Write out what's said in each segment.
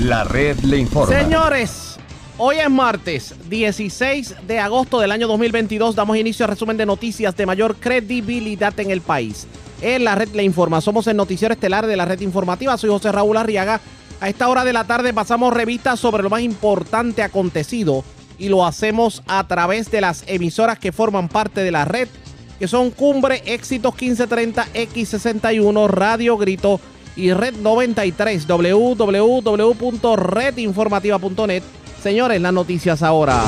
La red le informa. Señores, hoy es martes 16 de agosto del año 2022. Damos inicio al resumen de noticias de mayor credibilidad en el país. En la red le informa. Somos el noticiero estelar de la red informativa. Soy José Raúl Arriaga. A esta hora de la tarde pasamos revistas sobre lo más importante acontecido y lo hacemos a través de las emisoras que forman parte de la red, que son Cumbre, Éxitos 1530, X61, Radio Grito y Red 93, www.redinformativa.net. Señores, las noticias ahora.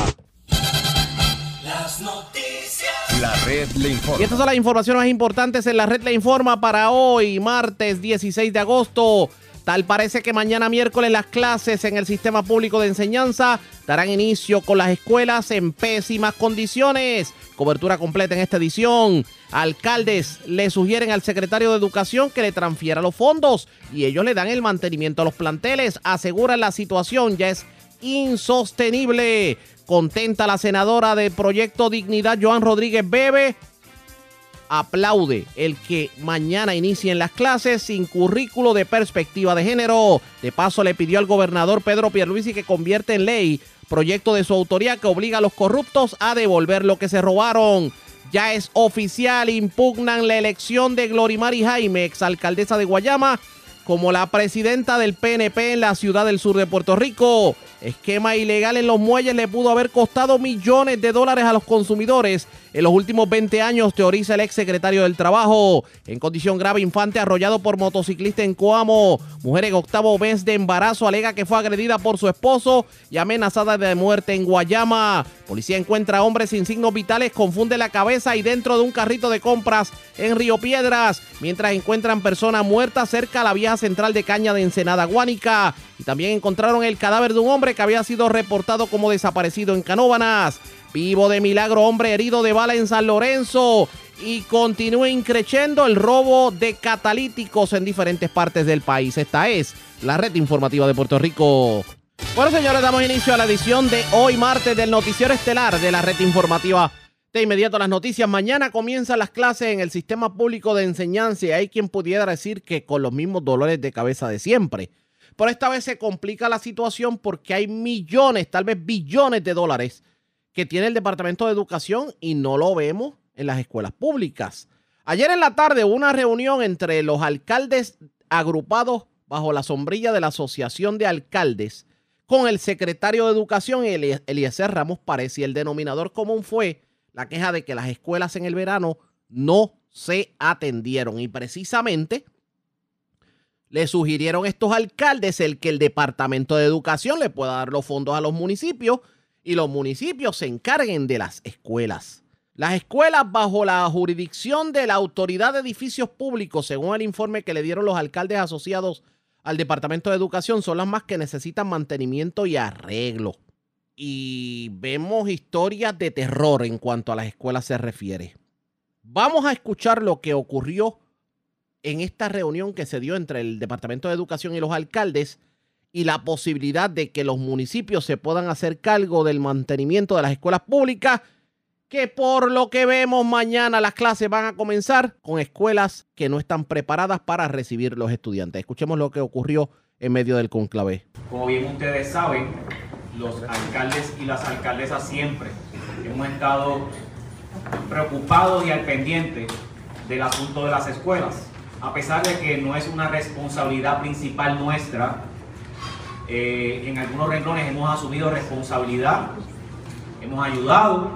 Las noticias. La red le Y informa. estas son las informaciones más importantes en la red Le Informa para hoy, martes 16 de agosto. Tal parece que mañana miércoles las clases en el sistema público de enseñanza darán inicio con las escuelas en pésimas condiciones. Cobertura completa en esta edición. Alcaldes le sugieren al secretario de Educación que le transfiera los fondos y ellos le dan el mantenimiento a los planteles. Aseguran la situación ya es insostenible. Contenta la senadora de Proyecto Dignidad, Joan Rodríguez Bebe, aplaude el que mañana inicien las clases sin currículo de perspectiva de género. De paso le pidió al gobernador Pedro Pierluisi que convierte en ley proyecto de su autoría que obliga a los corruptos a devolver lo que se robaron. Ya es oficial, impugnan la elección de Glorimari Jaime, exalcaldesa de Guayama, como la presidenta del PNP en la ciudad del sur de Puerto Rico. Esquema ilegal en los muelles le pudo haber costado millones de dólares a los consumidores en los últimos 20 años, teoriza el exsecretario del Trabajo. En condición grave, infante arrollado por motociclista en Coamo. Mujer en octavo mes de embarazo alega que fue agredida por su esposo y amenazada de muerte en Guayama. Policía encuentra hombres sin signos vitales, confunde la cabeza y dentro de un carrito de compras en Río Piedras, mientras encuentran persona muerta cerca a la vieja central de caña de Ensenada Guánica. Y también encontraron el cadáver de un hombre que había sido reportado como desaparecido en Canóvanas. Vivo de milagro, hombre herido de bala en San Lorenzo. Y continúa increciendo el robo de catalíticos en diferentes partes del país. Esta es la red informativa de Puerto Rico. Bueno, señores, damos inicio a la edición de hoy martes del noticiero estelar de la red informativa. De inmediato las noticias. Mañana comienzan las clases en el sistema público de enseñanza y hay quien pudiera decir que con los mismos dolores de cabeza de siempre. Pero esta vez se complica la situación porque hay millones, tal vez billones de dólares que tiene el Departamento de Educación y no lo vemos en las escuelas públicas. Ayer en la tarde hubo una reunión entre los alcaldes agrupados bajo la sombrilla de la Asociación de Alcaldes con el secretario de Educación, Eli- Eliezer Ramos Párez, y el denominador común fue la queja de que las escuelas en el verano no se atendieron. Y precisamente le sugirieron estos alcaldes el que el Departamento de Educación le pueda dar los fondos a los municipios y los municipios se encarguen de las escuelas. Las escuelas bajo la jurisdicción de la Autoridad de Edificios Públicos, según el informe que le dieron los alcaldes asociados al Departamento de Educación, son las más que necesitan mantenimiento y arreglo. Y vemos historias de terror en cuanto a las escuelas se refiere. Vamos a escuchar lo que ocurrió en esta reunión que se dio entre el Departamento de Educación y los alcaldes y la posibilidad de que los municipios se puedan hacer cargo del mantenimiento de las escuelas públicas, que por lo que vemos mañana las clases van a comenzar con escuelas que no están preparadas para recibir los estudiantes. Escuchemos lo que ocurrió en medio del conclave. Como bien ustedes saben, los alcaldes y las alcaldesas siempre hemos estado preocupados y al pendiente del asunto de las escuelas. A pesar de que no es una responsabilidad principal nuestra, eh, en algunos renglones hemos asumido responsabilidad, hemos ayudado,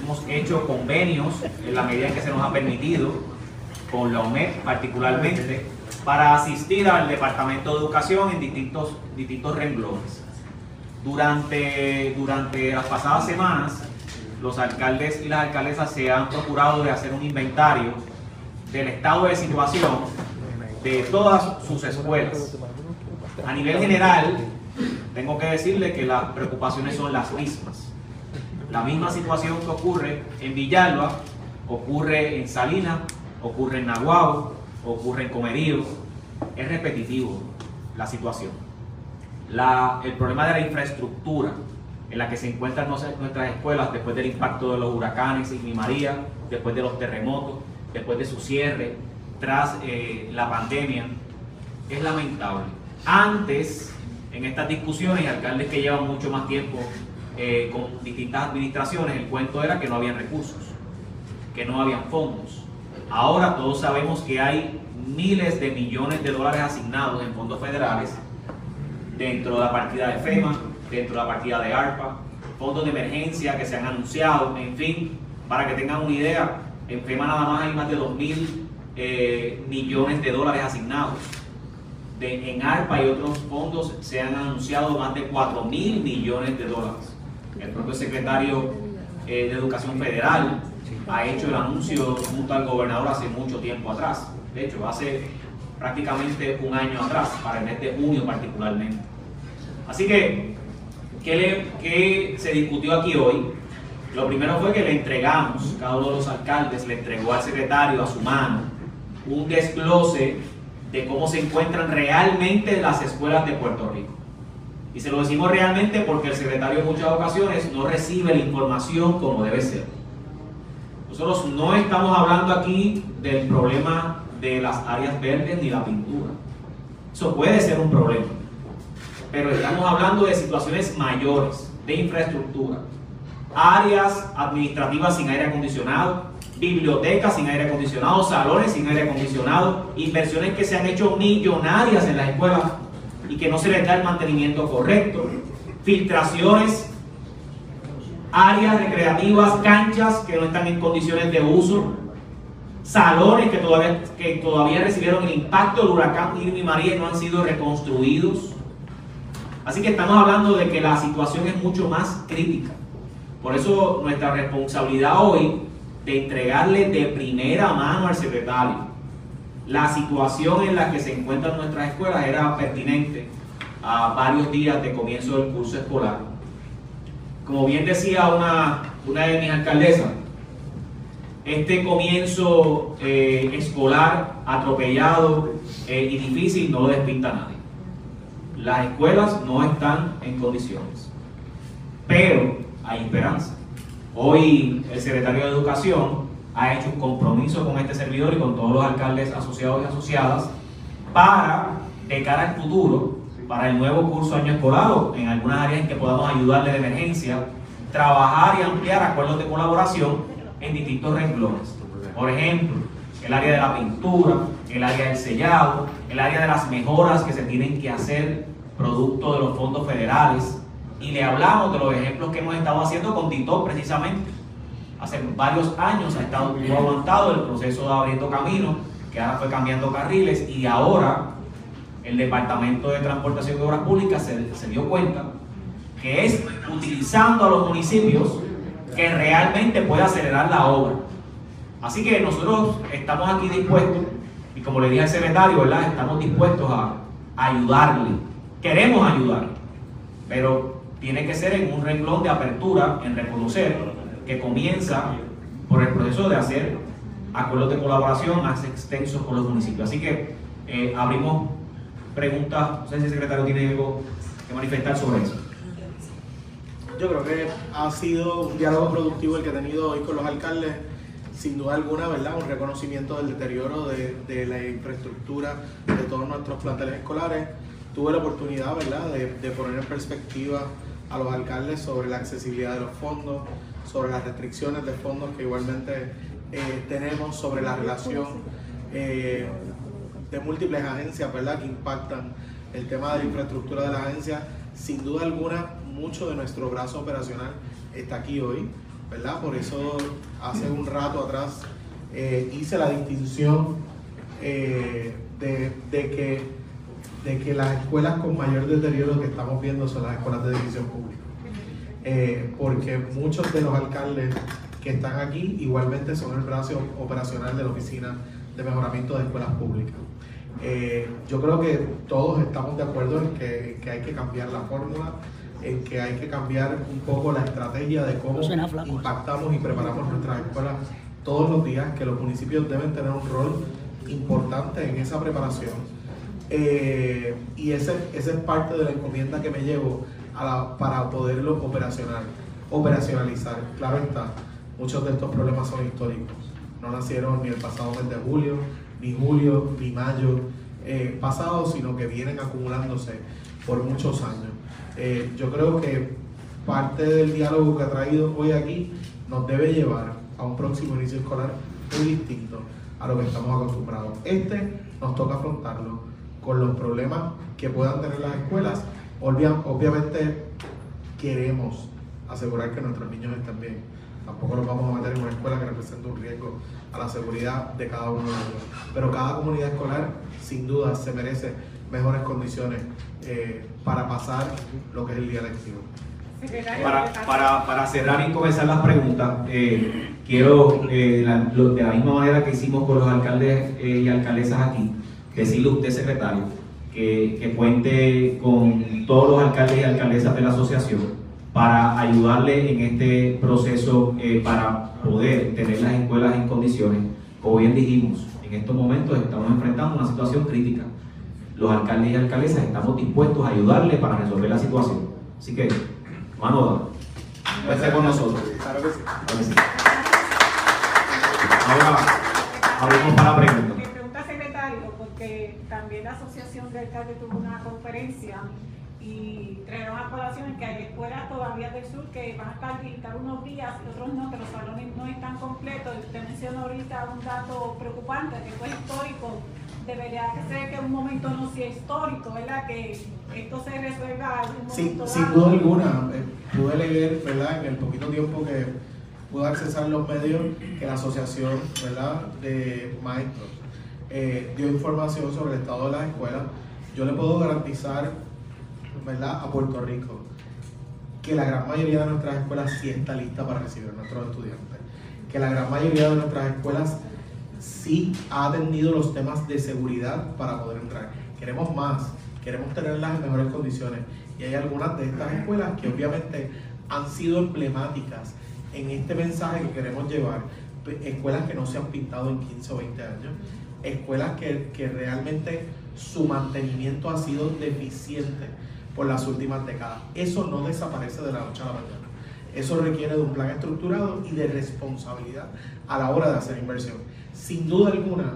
hemos hecho convenios en la medida en que se nos ha permitido, con la OMED particularmente, para asistir al Departamento de Educación en distintos, distintos renglones. Durante, durante las pasadas semanas, los alcaldes y las alcaldesas se han procurado de hacer un inventario del estado de situación de todas sus escuelas. A nivel general, tengo que decirle que las preocupaciones son las mismas. La misma situación que ocurre en Villalba, ocurre en Salinas, ocurre en Nahuatl, ocurre en Comerío. Es repetitivo la situación. El problema de la infraestructura en la que se encuentran nuestras escuelas después del impacto de los huracanes y María, después de los terremotos, después de su cierre, tras eh, la pandemia, es lamentable. Antes en estas discusiones alcaldes que llevan mucho más tiempo eh, con distintas administraciones, el cuento era que no habían recursos, que no habían fondos. Ahora todos sabemos que hay miles de millones de dólares asignados en fondos federales dentro de la partida de FEMA, dentro de la partida de ARPA, fondos de emergencia que se han anunciado, en fin, para que tengan una idea, en FEMA nada más hay más de 2 mil eh, millones de dólares asignados. De, en ARPA y otros fondos se han anunciado más de 4 mil millones de dólares. El propio secretario eh, de Educación Federal ha hecho el anuncio junto al gobernador hace mucho tiempo atrás. De hecho, hace prácticamente un año atrás, para el mes de junio particularmente. Así que, ¿qué, se discutió aquí hoy? Lo primero fue que le entregamos, cada uno de los alcaldes le entregó al secretario a su mano un desglose de cómo se encuentran realmente las escuelas de Puerto Rico. Y se lo decimos realmente porque el secretario en muchas ocasiones no recibe la información como debe ser. Nosotros no estamos hablando aquí del problema de las áreas verdes ni la pintura. Eso puede ser un problema. Pero estamos hablando de situaciones mayores, de infraestructura. Áreas administrativas sin aire acondicionado, bibliotecas sin aire acondicionado, salones sin aire acondicionado, inversiones que se han hecho millonarias en las escuelas y que no se les da el mantenimiento correcto, filtraciones, áreas recreativas, canchas que no están en condiciones de uso, salones que todavía, que todavía recibieron el impacto del huracán Irma y María y no han sido reconstruidos. Así que estamos hablando de que la situación es mucho más crítica. Por eso nuestra responsabilidad hoy de entregarle de primera mano al secretario la situación en la que se encuentran nuestras escuelas era pertinente a varios días de comienzo del curso escolar. Como bien decía una, una de mis alcaldesas, este comienzo eh, escolar atropellado eh, y difícil no lo despinta a nadie. Las escuelas no están en condiciones, pero hay esperanza. Hoy el secretario de Educación ha hecho un compromiso con este servidor y con todos los alcaldes asociados y asociadas para, de cara al futuro, para el nuevo curso año escolar en algunas áreas en que podamos ayudarle de emergencia, trabajar y ampliar acuerdos de colaboración en distintos renglones. Por ejemplo, el área de la pintura, el área del sellado, el área de las mejoras que se tienen que hacer producto de los fondos federales. Y le hablamos de los ejemplos que hemos estado haciendo con Tito precisamente. Hace varios años ha estado muy aguantado el proceso de abriendo camino, que ahora fue cambiando carriles y ahora el Departamento de Transportación y Obras Públicas se, se dio cuenta que es utilizando a los municipios que realmente pueda acelerar la obra. Así que nosotros estamos aquí dispuestos, y como le dije al secretario, ¿verdad? Estamos dispuestos a, ayudarle. Queremos ayudar, pero tiene que ser en un renglón de apertura, en reconocer que comienza por el proceso de hacer acuerdos de colaboración más extensos con los municipios. Así que eh, abrimos preguntas, no sé si el secretario tiene algo que manifestar sobre eso. Yo creo que ha sido un diálogo productivo el que he tenido hoy con los alcaldes, sin duda alguna, ¿verdad? Un reconocimiento del deterioro de, la infraestructura de todos nuestros planteles escolares. Tuve la oportunidad, ¿verdad?, de, poner en perspectiva a los alcaldes sobre la accesibilidad de los fondos, sobre las restricciones de fondos que igualmente eh, tenemos, sobre la relación eh, de múltiples agencias, ¿verdad?, que impactan el tema de la infraestructura de las agencias. Sin duda alguna, mucho de nuestro brazo operacional está aquí hoy, ¿verdad? Por eso hace un rato atrás eh, hice la distinción eh, de, que, de que las escuelas con mayor deterioro que estamos viendo son las escuelas de división pública. Eh, porque muchos de los alcaldes que están aquí igualmente son el brazo operacional de la Oficina de Mejoramiento de Escuelas Públicas. yo creo que todos estamos de acuerdo en que, que hay que cambiar la fórmula, en que hay que cambiar un poco la estrategia de cómo impactamos y preparamos nuestras escuelas todos los días, que los municipios deben tener un rol importante en esa preparación. Eh, y ese, esa es parte de la encomienda que me llevo para poderlo operacional, operacionalizar. Claro está, muchos de estos problemas son históricos. No nacieron ni el pasado mes de julio, ni julio, ni mayo eh, pasado, sino que vienen acumulándose por muchos años. Eh, yo creo que parte del diálogo que ha traído hoy aquí nos debe llevar a un próximo inicio escolar muy distinto a lo que estamos acostumbrados. Este nos toca afrontarlo con los problemas que puedan tener las escuelas. Obvia- obviamente queremos asegurar que nuestros niños estén bien. Tampoco los vamos a meter en una escuela que represente un riesgo a la seguridad de cada uno de ellos. Pero cada comunidad escolar, sin duda, se merece mejores condiciones eh, para pasar lo que es el día lectivo. Para, para, para cerrar y comenzar las preguntas, eh, quiero, eh, la- lo- de la misma manera que hicimos con los alcaldes eh, y alcaldesas aquí, decirle a usted, secretario, que, que cuente con todos los alcaldes y alcaldesas de la asociación para ayudarle en este proceso eh, para poder tener las escuelas en condiciones. Como bien dijimos, en estos momentos estamos enfrentando una situación crítica. Los alcaldes y alcaldesas estamos dispuestos a ayudarle para resolver la situación. Así que, mano esté con nosotros. Claro que sí. Ahora, abrimos para preguntas. Mi pregunta, secretario, porque también la Asociación de Alcaldes tuvo una conferencia y trajeron a colación que hay escuelas todavía del sur que van a estar habilitadas unos días y otros no, que los salones no están completos. Y usted mencionó ahorita un dato preocupante, que fue histórico. Debería ser que en un momento no sea histórico, ¿verdad? Que esto se resuelva en un Sin, momento sin dado. duda alguna, eh, pude leer, ¿verdad? En el poquito tiempo que pude accesar los medios, que la Asociación, ¿verdad? De Maestros eh, dio información sobre el estado de las escuelas. Yo le puedo garantizar, ¿verdad? A Puerto Rico que la gran mayoría de nuestras escuelas sí está lista para recibir a nuestros estudiantes. Que la gran mayoría de nuestras escuelas sí ha atendido los temas de seguridad para poder entrar. Queremos más, queremos tenerlas en mejores condiciones. Y hay algunas de estas escuelas que obviamente han sido emblemáticas en este mensaje que queremos llevar. Escuelas que no se han pintado en 15 o 20 años. Escuelas que, que realmente su mantenimiento ha sido deficiente por las últimas décadas. Eso no desaparece de la noche a la mañana. Eso requiere de un plan estructurado y de responsabilidad a la hora de hacer inversión. Sin duda alguna,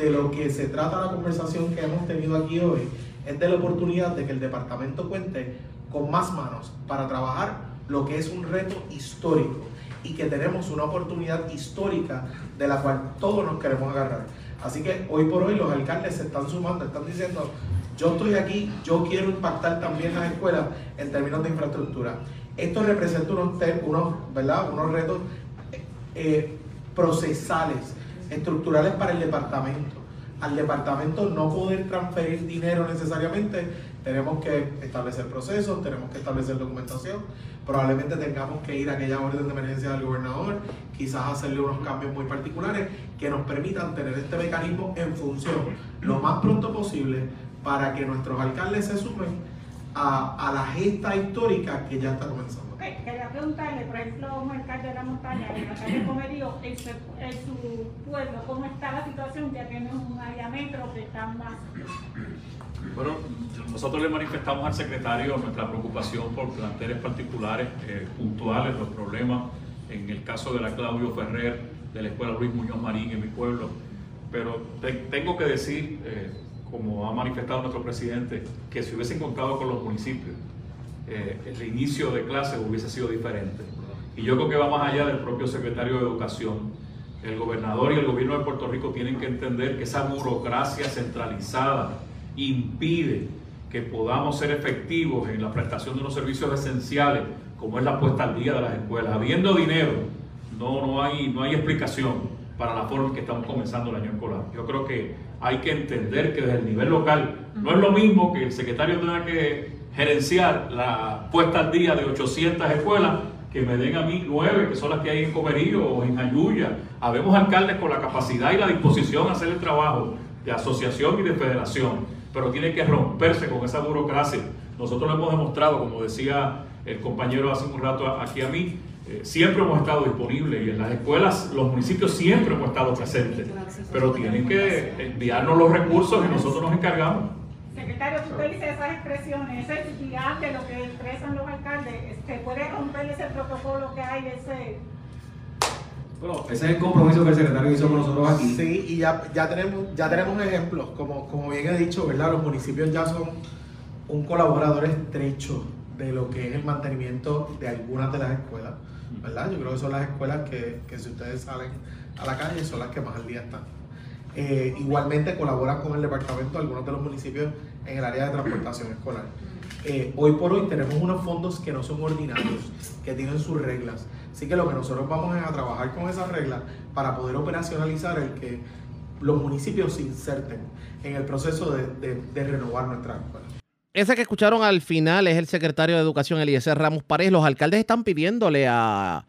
de lo que se trata la conversación que hemos tenido aquí hoy es de la oportunidad de que el departamento cuente con más manos para trabajar lo que es un reto histórico y que tenemos una oportunidad histórica de la cual todos nos queremos agarrar. Así que hoy por hoy los alcaldes se están sumando, están diciendo, yo estoy aquí, yo quiero impactar también las escuelas en términos de infraestructura. Esto representa unos, unos, ¿verdad? unos retos eh, procesales, estructurales para el departamento. Al departamento no poder transferir dinero necesariamente, tenemos que establecer procesos, tenemos que establecer documentación, probablemente tengamos que ir a aquella orden de emergencia del gobernador, quizás hacerle unos cambios muy particulares que nos permitan tener este mecanismo en función lo más pronto posible para que nuestros alcaldes se sumen a, a la gesta histórica que ya está comenzando. Ok, quería preguntarle, por ejemplo, un alcalde de la montaña, el alcalde de Comerío, en su, en su pueblo, ¿cómo está la situación? Ya tiene un área metro que está más... Bueno, nosotros le manifestamos al secretario nuestra preocupación por planteles particulares, eh, puntuales, los problemas, en el caso de la Claudio Ferrer, de la Escuela Luis Muñoz Marín en mi pueblo. Pero te- tengo que decir, eh, como ha manifestado nuestro presidente, que si hubiesen contado con los municipios, eh, el inicio de clases hubiese sido diferente. Y yo creo que va más allá del propio secretario de Educación. El gobernador y el gobierno de Puerto Rico tienen que entender que esa burocracia centralizada impide que podamos ser efectivos en la prestación de unos servicios esenciales, como es la puesta al día de las escuelas. Habiendo dinero, no, no, hay, no hay explicación para la forma en que estamos comenzando el año escolar. Yo creo que hay que entender que desde el nivel local no es lo mismo que el secretario tenga que gerenciar la puesta al día de 800 escuelas que me den a mí nueve, que son las que hay en Comerío o en Ayuya. Habemos alcaldes con la capacidad y la disposición a hacer el trabajo de asociación y de federación, pero tiene que romperse con esa burocracia. Nosotros lo hemos demostrado, como decía el compañero hace un rato aquí a mí, eh, siempre hemos estado disponibles y en las escuelas, los municipios siempre hemos estado presentes, pero tienen que enviarnos los recursos y nosotros nos encargamos. Secretario, usted dice esas expresiones, ese es viable lo que expresan los alcaldes, ¿se puede romper ese protocolo que hay, ese... Bueno, ese es el compromiso que el secretario hizo con nosotros aquí. Sí, y ya, ya, tenemos, ya tenemos ejemplos, como, como bien he dicho, ¿verdad? Los municipios ya son un colaborador estrecho de lo que es el mantenimiento de algunas de las escuelas, ¿verdad? Yo creo que son las escuelas que, que si ustedes salen a la calle son las que más al día están. Eh, igualmente colaboran con el departamento algunos de los municipios en el área de transportación escolar. Eh, hoy por hoy tenemos unos fondos que no son ordinarios, que tienen sus reglas. Así que lo que nosotros vamos a trabajar con esas reglas para poder operacionalizar el que los municipios se inserten en el proceso de, renovar nuestras escuelas. Ese que escucharon al final es el secretario de Educación, Eliezer Ramos Párez. Los alcaldes están pidiéndole al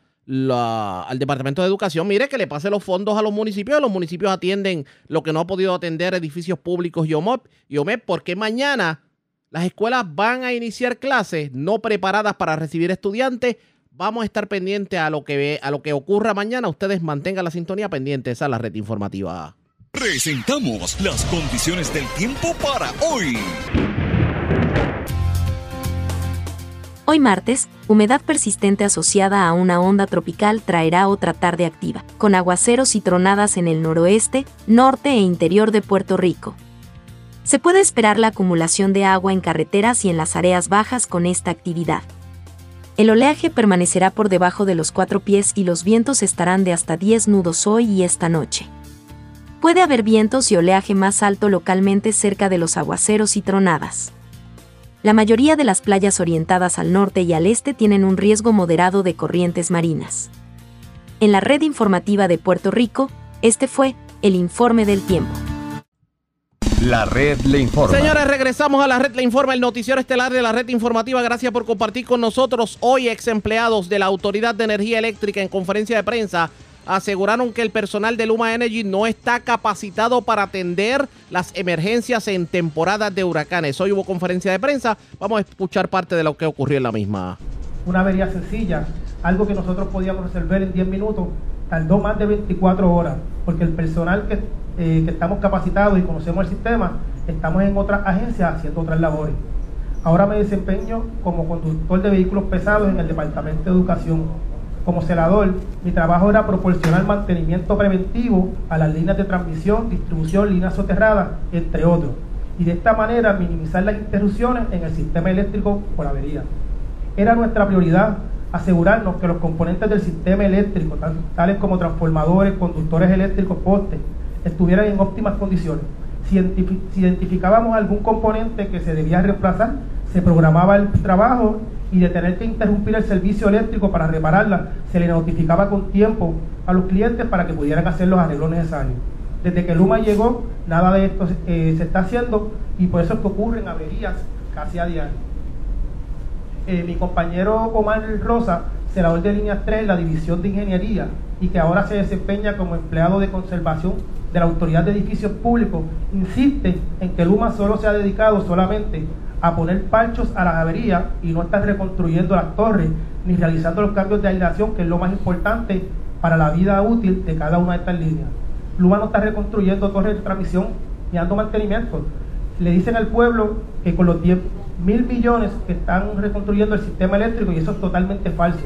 Departamento de Educación, mire que le pase los fondos a los municipios. Los municipios atienden lo que no ha podido atender edificios públicos y OMOP, y OMEP, porque mañana las escuelas van a iniciar clases no preparadas para recibir estudiantes. Vamos a estar pendientes a lo que, a lo que ocurra mañana. Ustedes mantengan la sintonía pendiente. Esa es la red informativa. Presentamos las condiciones del tiempo para hoy. Hoy martes, humedad persistente asociada a una onda tropical traerá otra tarde activa, con aguaceros y tronadas en el noroeste, norte e interior de Puerto Rico. Se puede esperar la acumulación de agua en carreteras y en las áreas bajas con esta actividad. El oleaje permanecerá por debajo de los cuatro pies y los vientos estarán de hasta 10 nudos hoy y esta noche. Puede haber vientos y oleaje más alto localmente cerca de los aguaceros y tronadas. La mayoría de las playas orientadas al norte y al este tienen un riesgo moderado de corrientes marinas. En la red informativa de Puerto Rico, este fue el informe del tiempo. La red le informa. Señores, regresamos a la red le informa, el noticiero estelar de la red informativa. Gracias por compartir con nosotros. Hoy ex empleados de la Autoridad de Energía Eléctrica en conferencia de prensa aseguraron que el personal de Luma Energy no está capacitado para atender las emergencias en temporadas de huracanes. Hoy hubo conferencia de prensa, vamos a escuchar parte de lo que ocurrió en la misma. Una avería sencilla, algo que nosotros podíamos resolver en 10 minutos, tardó más de 24 horas, porque el personal que, eh, que estamos capacitados y conocemos el sistema, estamos en otras agencias haciendo otras labores. Ahora me desempeño como conductor de vehículos pesados en el Departamento de Educación como celador, mi trabajo era proporcionar mantenimiento preventivo a las líneas de transmisión, distribución, líneas soterradas, entre otros. Y de esta manera minimizar las interrupciones en el sistema eléctrico por avería. Era nuestra prioridad asegurarnos que los componentes del sistema eléctrico, tales como transformadores, conductores eléctricos, postes, estuvieran en óptimas condiciones. Si identificábamos algún componente que se debía reemplazar, se programaba el trabajo y de tener que interrumpir el servicio eléctrico para repararla, se le notificaba con tiempo a los clientes para que pudieran hacer los arreglos necesarios. Desde que Luma llegó, nada de esto eh, se está haciendo y por eso es que ocurren averías casi a diario. Eh, mi compañero Omar Rosa, senador de línea 3 en la División de Ingeniería y que ahora se desempeña como empleado de conservación de la Autoridad de Edificios Públicos, insiste en que Luma solo se ha dedicado solamente a poner parchos a las averías y no estar reconstruyendo las torres ni realizando los cambios de aislación, que es lo más importante para la vida útil de cada una de estas líneas. Luma no está reconstruyendo torres de transmisión ni dando mantenimiento. Le dicen al pueblo que con los 10 mil millones que están reconstruyendo el sistema eléctrico y eso es totalmente falso.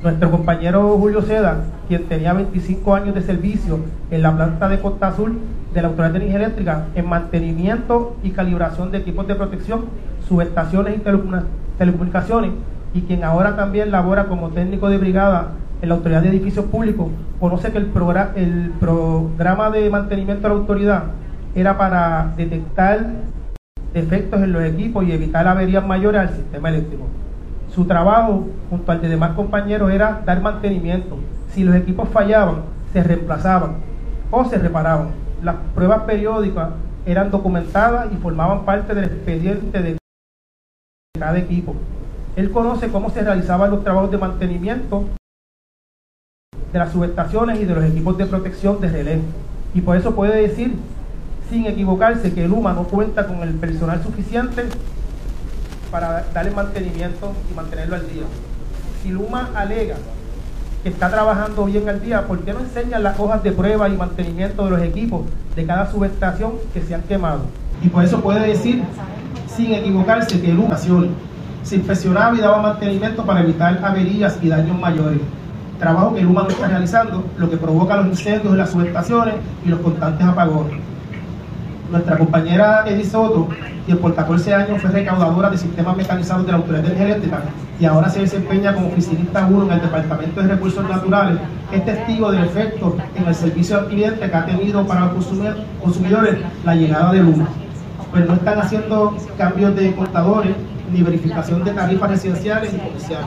Nuestro compañero Julio Seda, quien tenía 25 años de servicio en la planta de Costa Azul de la Autoridad de Energía Eléctrica en mantenimiento y calibración de equipos de protección, subestaciones y telecomunicaciones, y quien ahora también labora como técnico de brigada en la Autoridad de Edificios Públicos, conoce que el, programa, el programa de mantenimiento de la autoridad era para detectar defectos en los equipos y evitar averías mayores al sistema eléctrico. Su trabajo, junto al de demás compañeros, era dar mantenimiento. Si los equipos fallaban, se reemplazaban o se reparaban. Las pruebas periódicas eran documentadas y formaban parte del expediente de cada equipo. Él conoce cómo se realizaban los trabajos de mantenimiento de las subestaciones y de los equipos de protección de relevo. Y por eso puede decir, sin equivocarse, que el UMA no cuenta con el personal suficiente para darle mantenimiento y mantenerlo al día. Si Luma alega que está trabajando bien al día, ¿por qué no enseñan las hojas de prueba y mantenimiento de los equipos de cada subestación que se han quemado? Y por eso puede decir, sin equivocarse, que Luma se inspeccionaba y daba mantenimiento para evitar averías y daños mayores. Trabajo que Luma no está realizando, lo que provoca los incendios en las subestaciones y los constantes apagones. Nuestra compañera Edith Soto, quien por 14 años fue recaudadora de sistemas mecanizados de la Autoridad de Energía Eléctrica y ahora se desempeña como oficinista 1 en el Departamento de Recursos Naturales, es testigo del efecto en el servicio al cliente que ha tenido para los consumidores la llegada de Luma. Pues no están haciendo cambios de contadores ni verificación de tarifas residenciales y comerciales.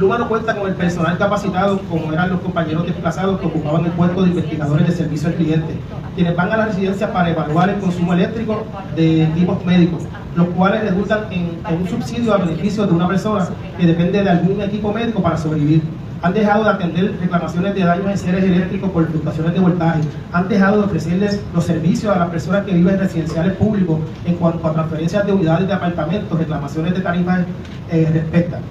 Luma no cuenta con el personal capacitado como eran los compañeros desplazados que ocupaban el puesto de investigadores de servicio al cliente, quienes van a la residencia para evaluar el consumo eléctrico de equipos médicos, los cuales resultan en, un subsidio a beneficio de una persona que depende de algún equipo médico para sobrevivir. Han dejado de atender reclamaciones de daños en seres eléctricos por fluctuaciones de voltaje, han dejado de ofrecerles los servicios a las personas que viven en residenciales públicos en cuanto a transferencias de unidades de apartamentos, reclamaciones de tarifas eh, respectan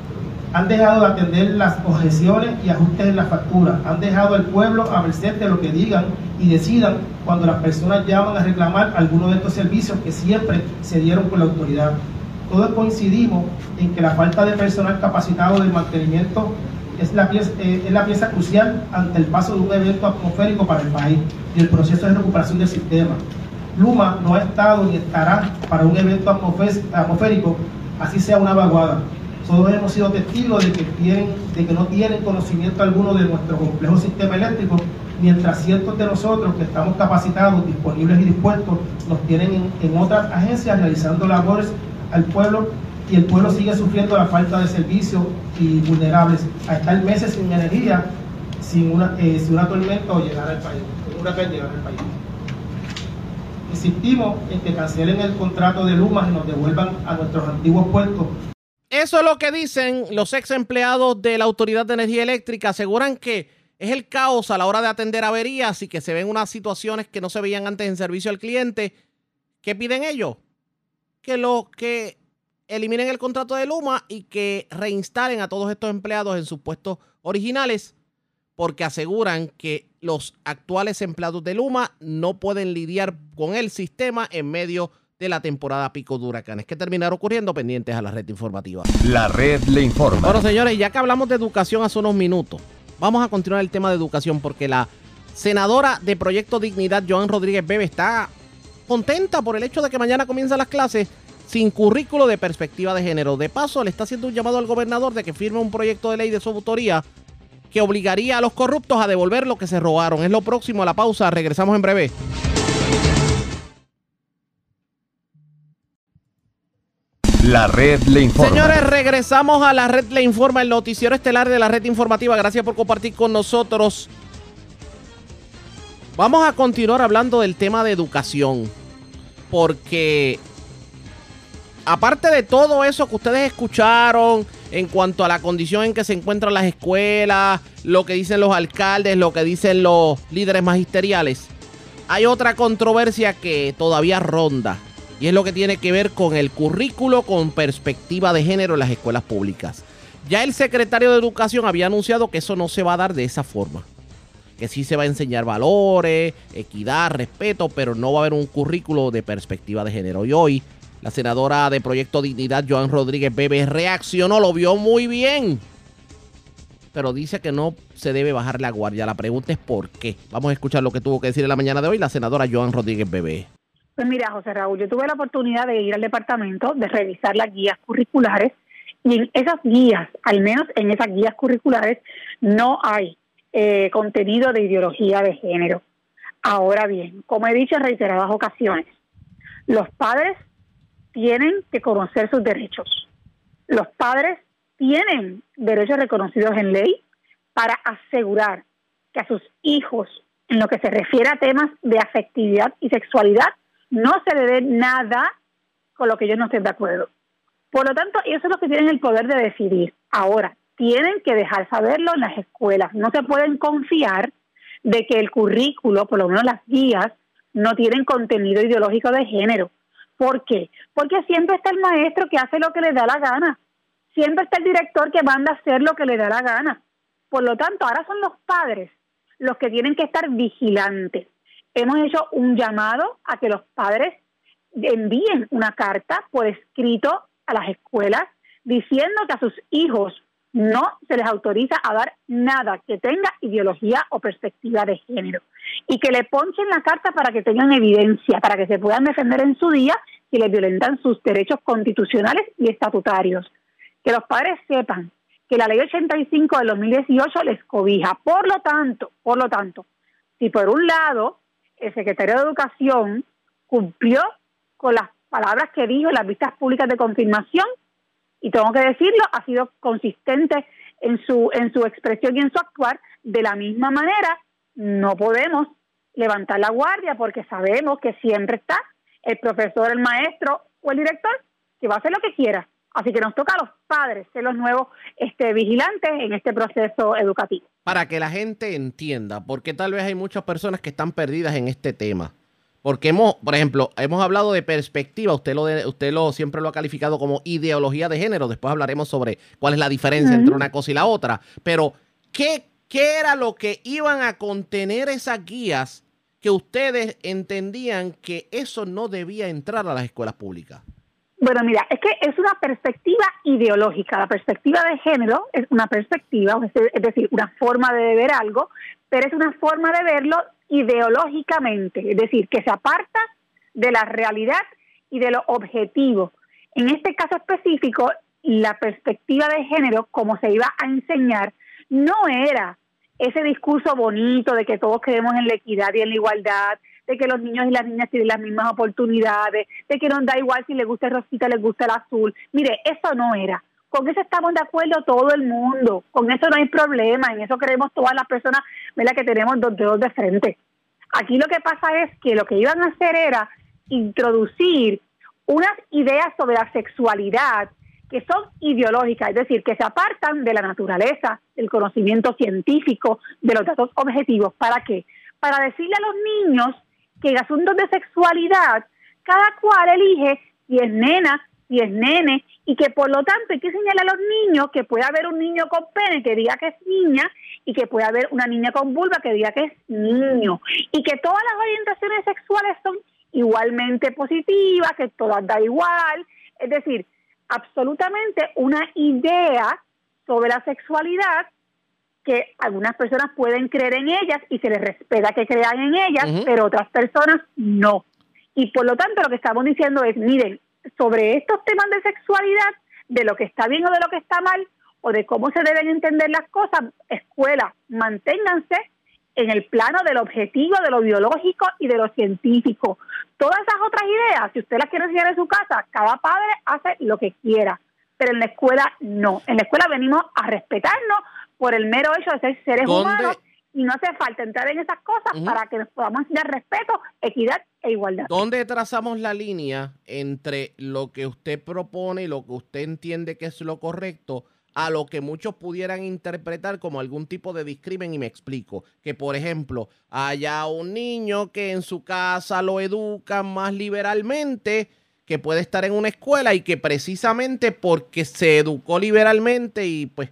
han dejado de atender las objeciones y ajustes en la factura, han dejado al pueblo a merced de lo que digan y decidan cuando las personas llaman a reclamar alguno de estos servicios que siempre se dieron por la autoridad. Todos coincidimos en que la falta de personal capacitado del mantenimiento es la, pieza, eh, es la pieza crucial ante el paso de un evento atmosférico para el país y el proceso de recuperación del sistema. Luma no ha estado ni estará para un evento atmosférico, así sea una vaguada todos hemos sido testigos de que, no tienen conocimiento alguno de nuestro complejo sistema eléctrico, mientras cientos de nosotros que estamos capacitados, disponibles y dispuestos, nos tienen en, otras agencias realizando labores al pueblo y el pueblo sigue sufriendo la falta de servicios y vulnerables a estar meses sin energía, sin una, eh, sin tormenta o llegar al país, un llegar al país. Insistimos en que cancelen el contrato de Luma y nos devuelvan a nuestros antiguos puertos eso es lo que dicen los ex empleados de la Autoridad de Energía Eléctrica. Aseguran que es el caos a la hora de atender averías y que se ven unas situaciones que no se veían antes en servicio al cliente. ¿Qué piden ellos? Que lo que eliminen el contrato de Luma y que reinstalen a todos estos empleados en sus puestos originales porque aseguran que los actuales empleados de Luma no pueden lidiar con el sistema en medio de la temporada pico de huracanes que terminaron ocurriendo pendientes a la red informativa. La red le informa. Bueno, señores, ya que hablamos de educación hace unos minutos, vamos a continuar el tema de educación porque la senadora de Proyecto Dignidad, Joan Rodríguez Bebe, está contenta por el hecho de que mañana comienzan las clases sin currículo de perspectiva de género. De paso, le está haciendo un llamado al gobernador de que firme un proyecto de ley de su autoría que obligaría a los corruptos a devolver lo que se robaron. Es lo próximo a la pausa. Regresamos en breve. La red le informa. Señores, regresamos a la red le informa, el noticiero estelar de la red informativa. Gracias por compartir con nosotros. Vamos a continuar hablando del tema de educación. Porque aparte de todo eso que ustedes escucharon en cuanto a la condición en que se encuentran las escuelas, lo que dicen los alcaldes, lo que dicen los líderes magisteriales, hay otra controversia que todavía ronda y es lo que tiene que ver con el currículo con perspectiva de género en las escuelas públicas. Ya el secretario de Educación había anunciado que eso no se va a dar de esa forma. Que sí se va a enseñar valores, equidad, respeto, pero no va a haber un currículo de perspectiva de género. Y hoy la senadora de Proyecto Dignidad, Joan Rodríguez Bebe, reaccionó, lo vio muy bien. Pero dice que no se debe bajar la guardia. La pregunta es por qué. Vamos a escuchar lo que tuvo que decir en la mañana de hoy la senadora Joan Rodríguez Bebe. Pues mira, José Raúl, yo tuve la oportunidad de ir al departamento, de revisar las guías curriculares y en esas guías, al menos en esas guías curriculares, no hay eh, contenido de ideología de género. Ahora bien, como he dicho en reiteradas ocasiones, los padres tienen que conocer sus derechos. Los padres tienen derechos reconocidos en ley para asegurar que a sus hijos, en lo que se refiere a temas de afectividad y sexualidad, no se le dé nada con lo que ellos no estén de acuerdo. Por lo tanto, eso es lo que tienen el poder de decidir. Ahora, tienen que dejar saberlo en las escuelas. No se pueden confiar de que el currículo, por lo menos las guías, no tienen contenido ideológico de género. ¿Por qué? Porque siempre está el maestro que hace lo que le da la gana. Siempre está el director que manda a hacer lo que le da la gana. Por lo tanto, ahora son los padres los que tienen que estar vigilantes hemos hecho un llamado a que los padres envíen una carta por escrito a las escuelas diciendo que a sus hijos no se les autoriza a dar nada que tenga ideología o perspectiva de género. Y que le ponchen la carta para que tengan evidencia, para que se puedan defender en su día si les violentan sus derechos constitucionales y estatutarios. Que los padres sepan que la ley 85 del 2018 les cobija. Por lo tanto, por lo tanto, si por un lado el secretario de Educación cumplió con las palabras que dijo en las vistas públicas de confirmación, y tengo que decirlo, ha sido consistente en su, en su expresión y en su actuar, de la misma manera no podemos levantar la guardia porque sabemos que siempre está el profesor, el maestro o el director que va a hacer lo que quiera. Así que nos toca a los padres ser los nuevos este, vigilantes en este proceso educativo. Para que la gente entienda, porque tal vez hay muchas personas que están perdidas en este tema. Porque hemos, por ejemplo, hemos hablado de perspectiva, usted lo, de, usted lo siempre lo ha calificado como ideología de género, después hablaremos sobre cuál es la diferencia entre una cosa y la otra, pero ¿qué, ¿qué era lo que iban a contener esas guías que ustedes entendían que eso no debía entrar a las escuelas públicas? Bueno, mira, es que es una perspectiva ideológica. La perspectiva de género es una perspectiva, es decir, una forma de ver algo, pero es una forma de verlo ideológicamente, es decir, que se aparta de la realidad y de lo objetivo. En este caso específico, la perspectiva de género, como se iba a enseñar, no era ese discurso bonito de que todos creemos en la equidad y en la igualdad, de que los niños y las niñas tienen las mismas oportunidades, de que nos da igual si les gusta el rosita, les gusta el azul. Mire, eso no era. Con eso estamos de acuerdo todo el mundo. Con eso no hay problema. En eso creemos todas las personas ¿verdad? que tenemos dos dedos de frente. Aquí lo que pasa es que lo que iban a hacer era introducir unas ideas sobre la sexualidad que son ideológicas, es decir, que se apartan de la naturaleza, del conocimiento científico, de los datos objetivos. ¿Para qué? Para decirle a los niños que en asuntos de sexualidad, cada cual elige si es nena, si es nene, y que por lo tanto hay que señalar a los niños que puede haber un niño con pene que diga que es niña y que puede haber una niña con vulva que diga que es niño, y que todas las orientaciones sexuales son igualmente positivas, que todas da igual, es decir, absolutamente una idea sobre la sexualidad que algunas personas pueden creer en ellas y se les respeta que crean en ellas, pero otras personas no. Y por lo tanto lo que estamos diciendo es, miren, sobre estos temas de sexualidad, de lo que está bien o de lo que está mal, o de cómo se deben entender las cosas, escuela, manténganse en el plano del objetivo, de lo biológico y de lo científico. Todas esas otras ideas, si usted las quiere enseñar en su casa, cada padre hace lo que quiera, pero en la escuela no. En la escuela venimos a respetarnos por el mero hecho de ser seres humanos y no hace falta entrar en esas cosas para que nos podamos dar respeto, equidad e igualdad. ¿Dónde trazamos la línea entre lo que usted propone y lo que usted entiende que es lo correcto? a lo que muchos pudieran interpretar como algún tipo de discrimen y me explico. Que por ejemplo, haya un niño que en su casa lo educan más liberalmente, que puede estar en una escuela y que precisamente porque se educó liberalmente y pues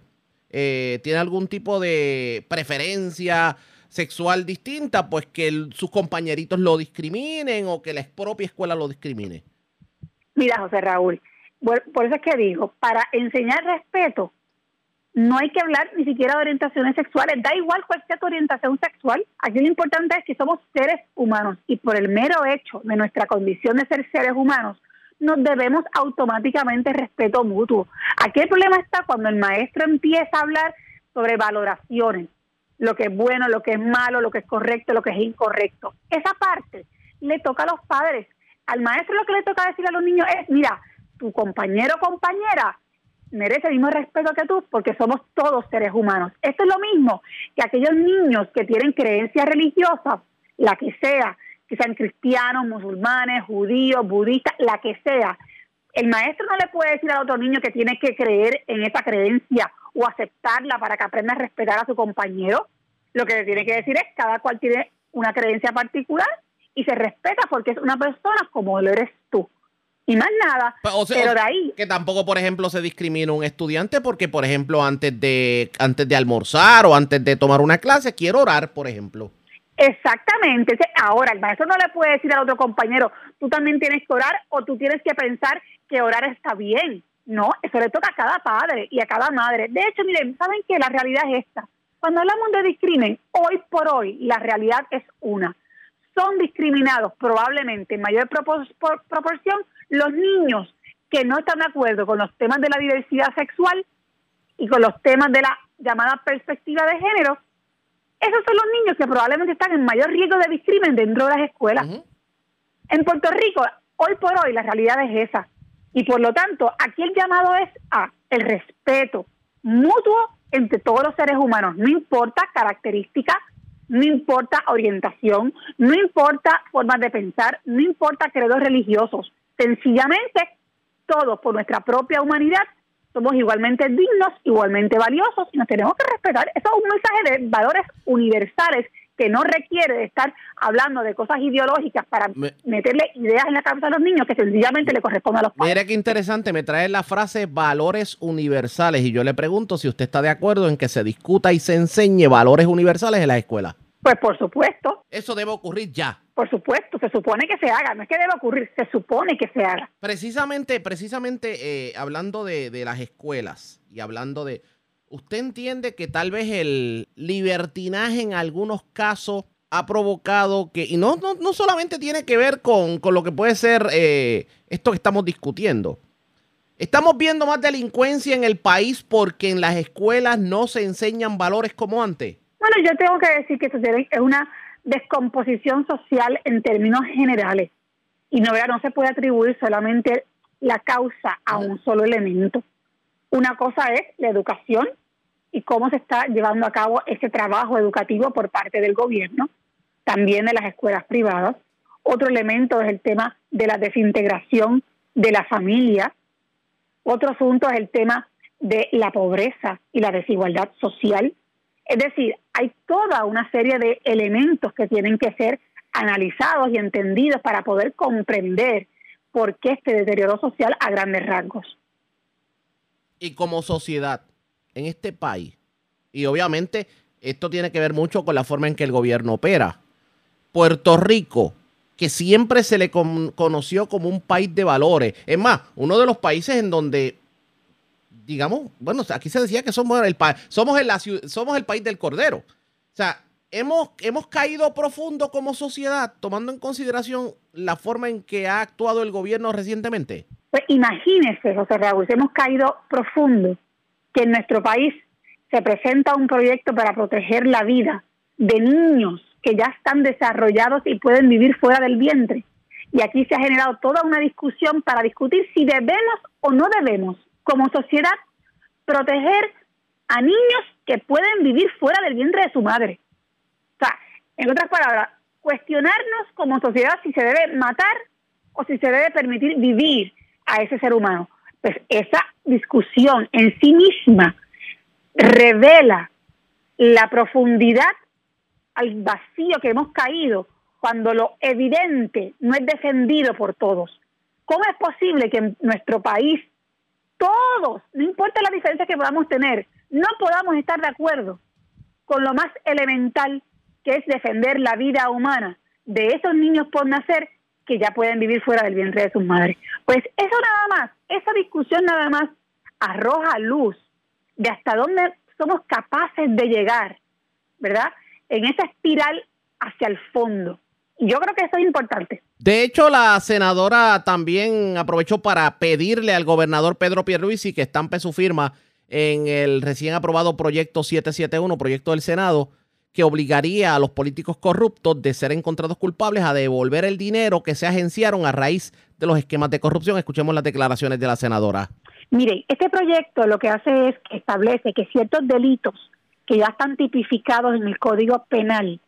eh, tiene algún tipo de preferencia sexual distinta, pues que sus compañeritos lo discriminen o que la propia escuela lo discrimine. Mira, José Raúl, por eso es que digo, para enseñar respeto, no hay que hablar ni siquiera de orientaciones sexuales, da igual cuál sea tu orientación sexual, aquí lo importante es que somos seres humanos y por el mero hecho de nuestra condición de ser seres humanos, nos debemos automáticamente respeto mutuo. Aquí el problema está cuando el maestro empieza a hablar sobre valoraciones, lo que es bueno, lo que es malo, lo que es correcto, lo que es incorrecto. Esa parte le toca a los padres. Al maestro lo que le toca decir a los niños es, mira, tu compañero o compañera merece el mismo respeto que tú porque somos todos seres humanos. Esto es lo mismo que aquellos niños que tienen creencias religiosas, la que sea, que sean cristianos, musulmanes, judíos, budistas, la que sea. El maestro no le puede decir al otro niño que tiene que creer en esa creencia o aceptarla para que aprenda a respetar a su compañero. Lo que le tiene que decir es cada cual tiene una creencia particular y se respeta porque es una persona como lo eres tú y más nada. pero de ahí. Que tampoco, por ejemplo, se discrimina un estudiante porque, por ejemplo, antes de, antes de almorzar o antes de tomar una clase, quiero orar, por ejemplo. Exactamente. Ahora, el maestro no le puede decir al otro compañero, tú también tienes que orar o tú tienes que pensar que orar está bien. No, eso le toca a cada padre y a cada madre. De hecho, miren, ¿saben que La realidad es esta. Cuando hablamos de discrimen, hoy por hoy la realidad es una. Son discriminados probablemente en mayor proporción los niños que no están de acuerdo con los temas de la diversidad sexual y con los temas de la llamada perspectiva de género, esos son los niños que probablemente están en mayor riesgo de discrimen dentro de las escuelas. En Puerto Rico, hoy por hoy, la realidad es esa. Y por lo tanto, aquí el llamado es a el respeto mutuo entre todos los seres humanos, no importa características, no importa orientación, no importa formas de pensar, no importa credos religiosos. Sencillamente, todos por nuestra propia humanidad somos igualmente dignos, igualmente valiosos y nos tenemos que respetar. Eso es un mensaje de valores universales que no requiere de estar hablando de cosas ideológicas para meterle ideas en la cabeza a los niños que sencillamente le corresponde a los padres. Mira qué interesante, me trae la frase valores universales y yo le pregunto si usted está de acuerdo en que se discuta y se enseñe valores universales en la escuela. Pues por supuesto. Eso debe ocurrir ya. Por supuesto, se supone que se haga, no es que debe ocurrir, se supone que se haga. Precisamente, precisamente eh, hablando de, de las escuelas y hablando de, ¿usted entiende que tal vez el libertinaje en algunos casos ha provocado que, y no, no, solamente tiene que ver con, lo que puede ser eh, esto que estamos discutiendo, estamos viendo más delincuencia en el país porque en las escuelas no se enseñan valores como antes? Bueno, yo tengo que decir que eso es una descomposición social en términos generales. Y no, no se puede atribuir solamente la causa a un solo elemento. Una cosa es la educación y cómo se está llevando a cabo ese trabajo educativo por parte del gobierno, también de las escuelas privadas. Otro elemento es el tema de la desintegración de la familia. Otro asunto es el tema de la pobreza y la desigualdad social. Es decir, hay toda una serie de elementos que tienen que ser analizados y entendidos para poder comprender por qué este deterioro social a grandes rasgos. Y como sociedad, en este país, y obviamente esto tiene que ver mucho con la forma en que el gobierno opera, Puerto Rico, que siempre se le conoció como un país de valores, es más, uno de los países en donde digamos, bueno, aquí se decía que somos el, somos el, somos el país del cordero. O sea, hemos, hemos caído profundo como sociedad, tomando en consideración la forma en que ha actuado el gobierno recientemente. Pues imagínese, José Raúl, hemos caído profundo que en nuestro país se presenta un proyecto para proteger la vida de niños que ya están desarrollados y pueden vivir fuera del vientre. Y aquí se ha generado toda una discusión para discutir si debemos o no debemos como sociedad proteger a niños que pueden vivir fuera del vientre de su madre. O sea, en otras palabras, cuestionarnos como sociedad si se debe matar o si se debe permitir vivir a ese ser humano. Pues esa discusión en sí misma revela la profundidad al vacío que hemos caído cuando lo evidente no es defendido por todos. ¿Cómo es posible que en nuestro país todos, no importa la diferencia que podamos tener, no podamos estar de acuerdo con lo más elemental que es defender la vida humana de esos niños por nacer que ya pueden vivir fuera del vientre de sus madres. Pues eso nada más, esa discusión nada más arroja luz de hasta dónde somos capaces de llegar, ¿verdad? En esa espiral hacia el fondo. Yo creo que eso es importante. De hecho, la senadora también aprovechó para pedirle al gobernador Pedro Pierluisi que estampe su firma en el recién aprobado proyecto 771, proyecto del Senado, que obligaría a los políticos corruptos de ser encontrados culpables a devolver el dinero que se agenciaron a raíz de los esquemas de corrupción. Escuchemos las declaraciones de la senadora. Mire, este proyecto lo que hace es que establece que ciertos delitos que ya están tipificados en el Código Penal,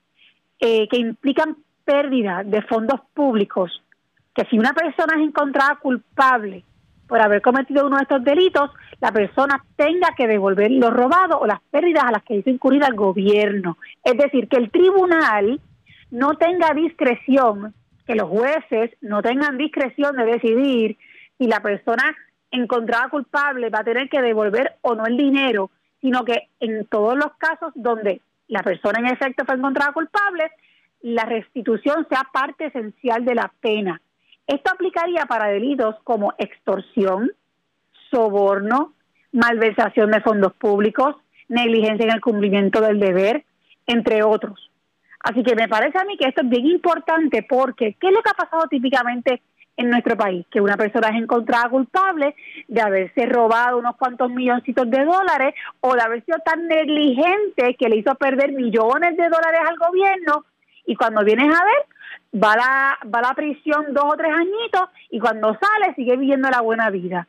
eh, que implican pérdida de fondos públicos, que si una persona es encontrada culpable por haber cometido uno de estos delitos, la persona tenga que devolver lo robado o las pérdidas a las que hizo incurrir al gobierno. Es decir, que el tribunal no tenga discreción, que los jueces no tengan discreción de decidir si la persona encontrada culpable va a tener que devolver o no el dinero, sino que en todos los casos donde la persona en efecto fue encontrada culpable, la restitución sea parte esencial de la pena. Esto aplicaría para delitos como extorsión, soborno, malversación de fondos públicos, negligencia en el cumplimiento del deber, entre otros. Así que me parece a mí que esto es bien importante porque ¿qué es lo que ha pasado típicamente en nuestro país? Que una persona es encontrada culpable de haberse robado unos cuantos milloncitos de dólares o de haber sido tan negligente que le hizo perder millones de dólares al gobierno y cuando vienes a ver va a la, va la prisión dos o tres añitos y cuando sale sigue viviendo la buena vida.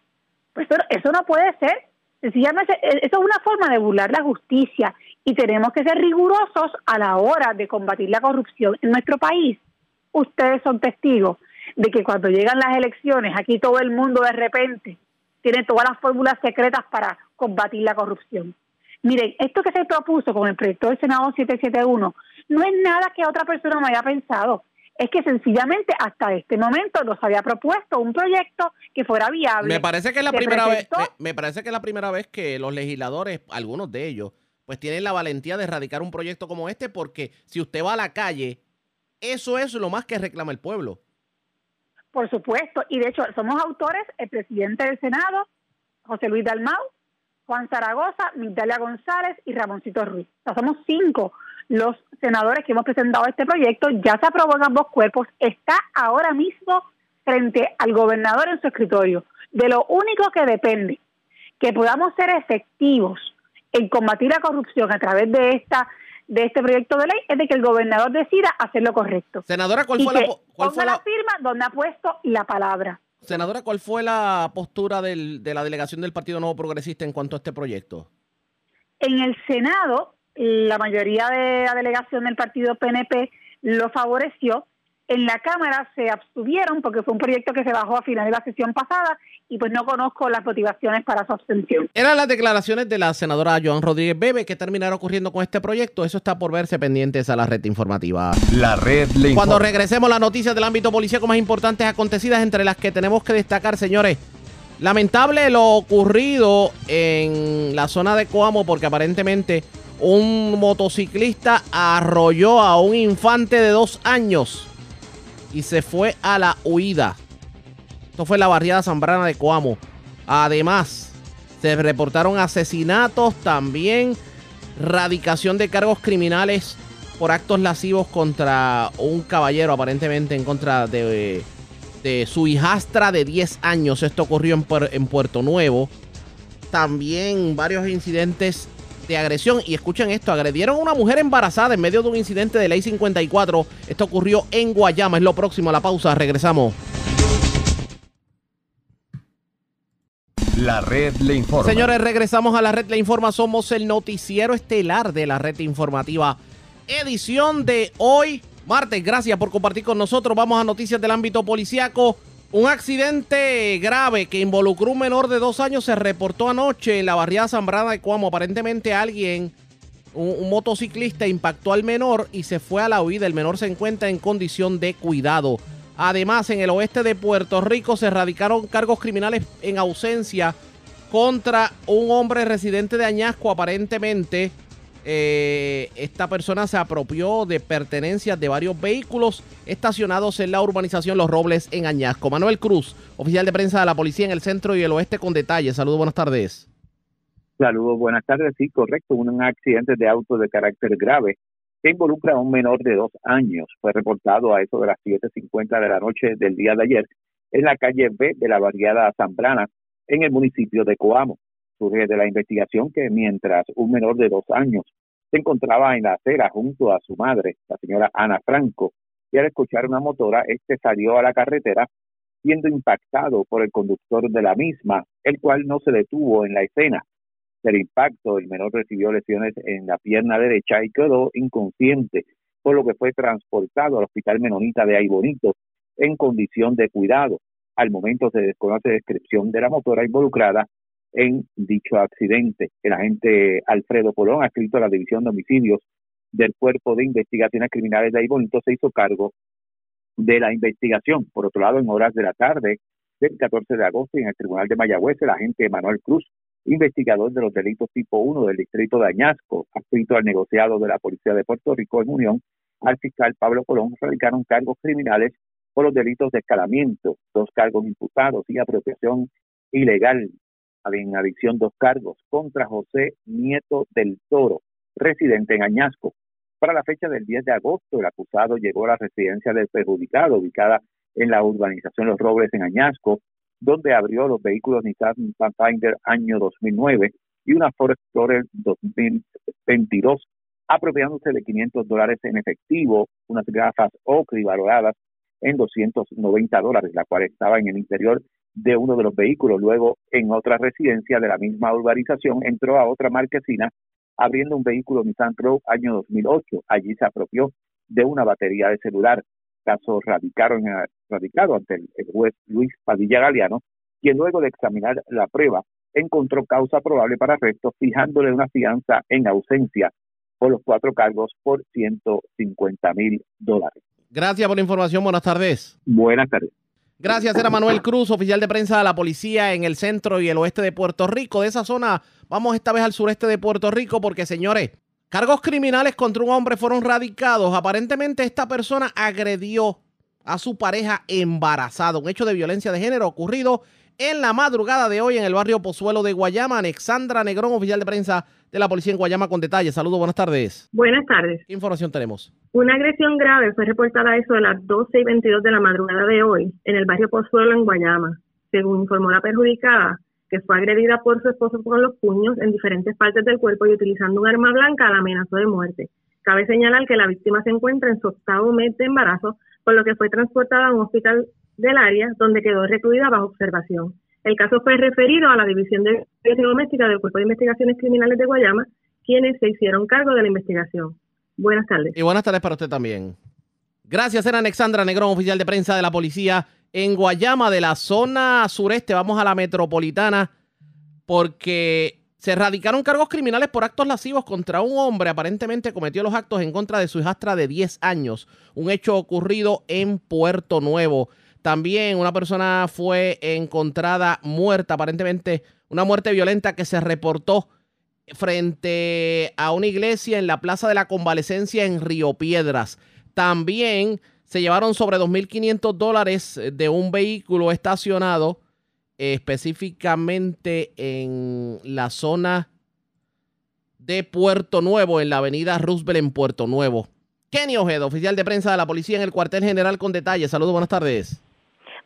Pues eso, eso no puede ser. Sencillamente, e, eso es una forma de burlar la justicia y tenemos que ser rigurosos a la hora de combatir la corrupción en nuestro país. Ustedes son testigos de que cuando llegan las elecciones, aquí todo el mundo de repente tiene todas las fórmulas secretas para combatir la corrupción. Miren, esto que se propuso con el proyecto del Senado 771 no es nada que otra persona me haya pensado es que sencillamente hasta este momento nos había propuesto un proyecto que fuera viable. Me parece que es la primera vez, me, parece que es la primera vez que los legisladores, algunos de ellos, pues tienen la valentía de erradicar un proyecto como este, porque si usted va a la calle, eso es lo más que reclama el pueblo. Por supuesto, y de hecho somos autores, el presidente del Senado, José Luis Dalmau, Juan Zaragoza, Migdalia González y Ramoncito Ruiz. O sea, somos cinco los senadores que hemos presentado este proyecto, ya se aprobó en ambos cuerpos, está ahora mismo frente al gobernador en su escritorio. De lo único que depende que podamos ser efectivos en combatir la corrupción a través de esta de este proyecto de ley es de que el gobernador decida hacer lo correcto. Senadora, ¿cuál fue la cuál fue la... firma donde ha puesto la palabra? Senadora, ¿cuál fue la postura del, de la delegación del Partido Nuevo Progresista en cuanto a este proyecto? En el Senado, la mayoría de la delegación del partido PNP lo favoreció. En la Cámara se abstuvieron porque fue un proyecto que se bajó a final de la sesión pasada y pues no conozco las motivaciones para su abstención. Eran las declaraciones de la senadora Joan Rodríguez Bebe que terminaron ocurriendo con este proyecto. Eso está por verse pendientes a la red informativa. La red le Cuando regresemos las noticias del ámbito policíaco más importantes acontecidas, entre las que tenemos que destacar, señores. Lamentable lo ocurrido en la zona de Coamo porque aparentemente un motociclista arrolló a un infante de dos años y se fue a la huida. Esto fue la barriada Zambrana de Coamo. Además, se reportaron asesinatos, también radicación de cargos criminales por actos lascivos contra un caballero, aparentemente en contra de, su hijastra de 10 años. Esto ocurrió en Puerto Nuevo. También varios incidentes de agresión. Y escuchen esto, agredieron a una mujer embarazada en medio de un incidente de ley 54. Esto ocurrió en Guayama. Es lo próximo a la pausa. Regresamos. La red le informa. Señores, regresamos a la red le informa. Somos el noticiero estelar de la red informativa. Edición de hoy, martes. Gracias por compartir con nosotros. Vamos a noticias del ámbito policiaco. Un accidente grave que involucró un menor de dos años se reportó anoche en la barriada Zambrana de Cuamo. Aparentemente alguien, un, motociclista, impactó al menor y se fue a la huida. El menor se encuentra en condición de cuidado. Además, en el oeste de Puerto Rico se radicaron cargos criminales en ausencia contra un hombre residente de Añasco, aparentemente eh, esta persona se apropió de pertenencias de varios vehículos estacionados en la urbanización Los Robles en Añasco. Manuel Cruz, oficial de prensa de la policía en el centro y el oeste con detalles. Saludos, buenas tardes. Saludos, buenas tardes. Sí, correcto. Un accidente de auto de carácter grave que involucra a un menor de dos años. Fue reportado a eso de las 7.50 de la noche del día de ayer en la calle B de la barriada Zambrana en el municipio de Coamo surge de la investigación que mientras un menor de dos años se encontraba en la acera junto a su madre, la señora Ana Franco, y al escuchar una motora, este salió a la carretera siendo impactado por el conductor de la misma, el cual no se detuvo en la escena. Del impacto, el menor recibió lesiones en la pierna derecha y quedó inconsciente, por lo que fue transportado al Hospital Menonita de Aybonito en condición de cuidado. Al momento se desconoce descripción de la motora involucrada en dicho accidente. El agente Alfredo Colón, adscrito a la División de Homicidios del Cuerpo de Investigaciones Criminales de Aybonito, se hizo cargo de la investigación. Por otro lado, en horas de la tarde del 14 de agosto, en el Tribunal de Mayagüez, el agente Manuel Cruz, investigador de los delitos tipo 1 del distrito de Añasco, adscrito al negociado de la Policía de Puerto Rico en unión al fiscal Pablo Colón, radicaron cargos criminales por los delitos de escalamiento, dos cargos imputados y apropiación ilegal en adición dos cargos contra José Nieto del Toro, residente en Añasco. Para la fecha del 10 de agosto, el acusado llegó a la residencia del perjudicado, ubicada en la urbanización Los Robles en Añasco, donde abrió los vehículos Nissan Pathfinder año 2009 y una Ford Explorer 2022, apropiándose de 500 dólares en efectivo, unas gafas Oakley valoradas en 290 dólares, la cual estaba en el interior de uno de los vehículos. Luego, en otra residencia de la misma urbanización, entró a otra marquesina abriendo un vehículo Nissan Rogue año 2008. Allí se apropió de una batería de celular. Caso radicaron, radicado ante el, juez Luis Padilla Galeano, quien luego de examinar la prueba encontró causa probable para arresto, fijándole una fianza en ausencia por los cuatro cargos por 150 mil dólares. Gracias por la información. Buenas tardes. Buenas tardes. Gracias, era Manuel Cruz, oficial de prensa de la policía en el centro y el oeste de Puerto Rico. De esa zona, vamos esta vez al sureste de Puerto Rico porque, señores, cargos criminales contra un hombre fueron radicados. Aparentemente esta persona agredió a su pareja embarazada. Un hecho de violencia de género ocurrido en la madrugada de hoy en el barrio Pozuelo de Guayama. Alexandra Negrón, oficial de prensa de la policía en Guayama con detalles. Saludos, buenas tardes. Buenas tardes. ¿Qué información tenemos? Una agresión grave fue reportada a eso de las 12 y 22 de la madrugada de hoy en el barrio Pozuelo en Guayama. Según informó la perjudicada, que fue agredida por su esposo con los puños en diferentes partes del cuerpo y utilizando un arma blanca la amenazó de muerte. Cabe señalar que la víctima se encuentra en su octavo mes de embarazo, por lo que fue transportada a un hospital del área donde quedó recluida bajo observación. El caso fue referido a la División de Violencia Doméstica del Cuerpo de Investigaciones Criminales de Guayama, quienes se hicieron cargo de la investigación. Buenas tardes. Y buenas tardes para usted también. Gracias, era Alexandra Negrón, oficial de prensa de la policía en Guayama, de la zona sureste. Vamos a la metropolitana porque se erradicaron cargos criminales por actos lascivos contra un hombre. Aparentemente cometió los actos en contra de su hijastra de 10 años. Un hecho ocurrido en Puerto Nuevo. También una persona fue encontrada muerta, aparentemente una muerte violenta que se reportó frente a una iglesia en la Plaza de la Convalecencia en Río Piedras. También se llevaron sobre 2.500 dólares de un vehículo estacionado específicamente en la zona de Puerto Nuevo, en la avenida Roosevelt en Puerto Nuevo. Kenny Ojeda, oficial de prensa de la policía en el cuartel general con detalles. Saludos, buenas tardes.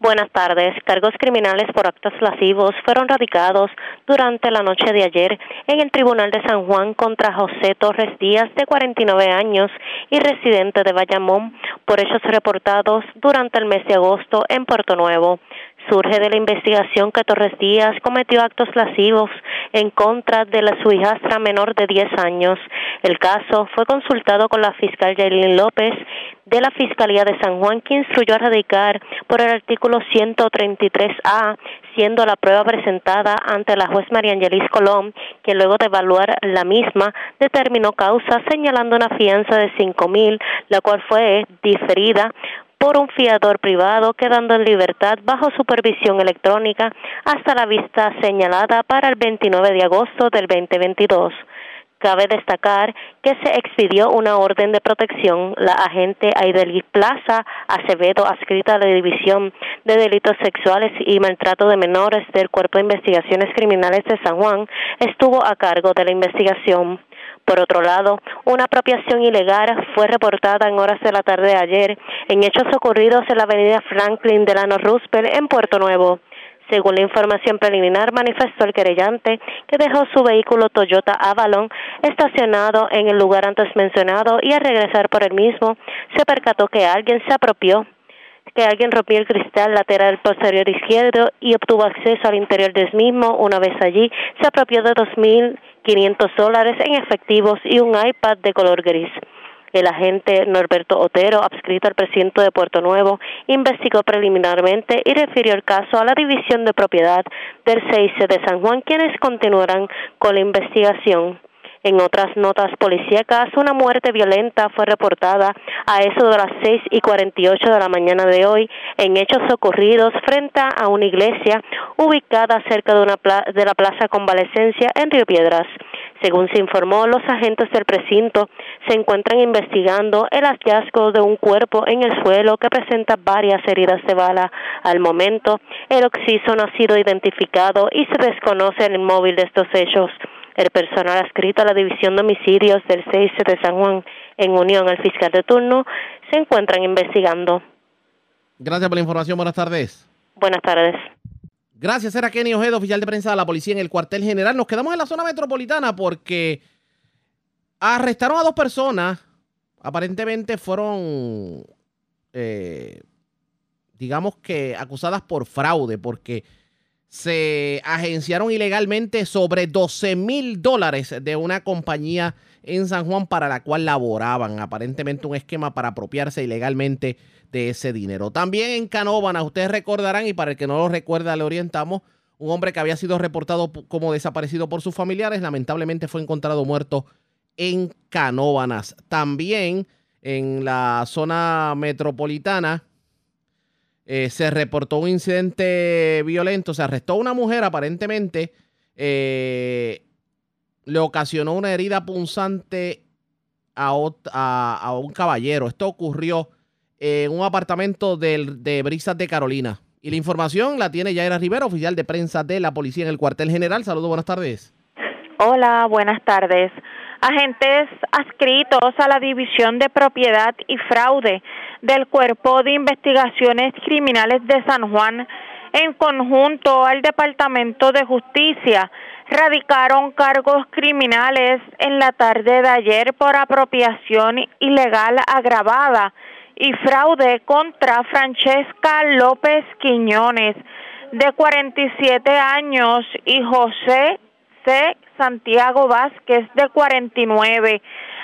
Buenas tardes. Cargos criminales por actos lascivos fueron radicados durante la noche de ayer en el Tribunal de San Juan contra José Torres Díaz, de 49 años y residente de Bayamón, por hechos reportados durante el mes de agosto en Puerto Nuevo surge de la investigación que Torres Díaz cometió actos lascivos en contra de la, su hijastra menor de 10 años. El caso fue consultado con la fiscal Yailin López de la Fiscalía de San Juan, que instruyó a radicar por el artículo 133A, siendo la prueba presentada ante la juez María Angelis Colón, quien luego de evaluar la misma determinó causa señalando una fianza de cinco mil, la cual fue diferida por un fiador privado, quedando en libertad bajo supervisión electrónica hasta la vista señalada para el 29 de agosto del 2022. Cabe destacar que se expidió una orden de protección. La agente Aidelis Plaza Acevedo, adscrita a la División de Delitos Sexuales y Maltrato de Menores del Cuerpo de Investigaciones Criminales de San Juan, estuvo a cargo de la investigación. Por otro lado, una apropiación ilegal fue reportada en horas de la tarde de ayer en hechos ocurridos en la avenida Franklin Delano Roosevelt en Puerto Nuevo. Según la información preliminar, manifestó el querellante que dejó su vehículo Toyota Avalon estacionado en el lugar antes mencionado y al regresar por el mismo se percató que alguien se apropió que alguien rompió el cristal lateral posterior izquierdo y obtuvo acceso al interior del mismo. Una vez allí, se apropió de 2.500 dólares en efectivos y un iPad de color gris. El agente Norberto Otero, adscrito al presidente de Puerto Nuevo, investigó preliminarmente y refirió el caso a la División de Propiedad del CIC de San Juan, quienes continuarán con la investigación. En otras notas policíacas, una muerte violenta fue reportada a eso de las 6 y 48 de la mañana de hoy en hechos ocurridos frente a una iglesia ubicada cerca de, una de la Plaza Convalecencia en Río Piedras. Según se informó, los agentes del precinto se encuentran investigando el hallazgo de un cuerpo en el suelo que presenta varias heridas de bala. Al momento, el occiso no ha sido identificado y se desconoce el móvil de estos hechos. El personal adscrito a la División de Homicidios del 6 de San Juan, en unión al fiscal de turno, se encuentran investigando. Gracias por la información. Buenas tardes. Buenas tardes. Gracias, era Kenny Ojeda, oficial de prensa de la policía en el cuartel general. Nos quedamos en la zona metropolitana porque arrestaron a dos personas. Aparentemente fueron, eh, digamos que, acusadas por fraude porque se agenciaron ilegalmente sobre 12 mil dólares de una compañía en San Juan para la cual laboraban. Aparentemente un esquema para apropiarse ilegalmente de ese dinero. También en Canóvana, ustedes recordarán, y para el que no lo recuerda, le orientamos, un hombre que había sido reportado como desaparecido por sus familiares, lamentablemente fue encontrado muerto en Canóvanas. También en la zona metropolitana eh, se reportó un incidente violento, se arrestó a una mujer aparentemente, eh, le ocasionó una herida punzante a, a un caballero. Esto ocurrió en un apartamento de, Brisas de Carolina. Y la información la tiene Yaira Rivera, oficial de prensa de la policía en el cuartel general. Saludos, buenas tardes. Hola, buenas tardes. Agentes adscritos a la División de Propiedad y Fraude del Cuerpo de Investigaciones Criminales de San Juan, en conjunto al Departamento de Justicia, radicaron cargos criminales en la tarde de ayer por apropiación ilegal agravada y fraude contra Francesca López Quiñones, de 47 años, y José Santiago Vázquez, de 49,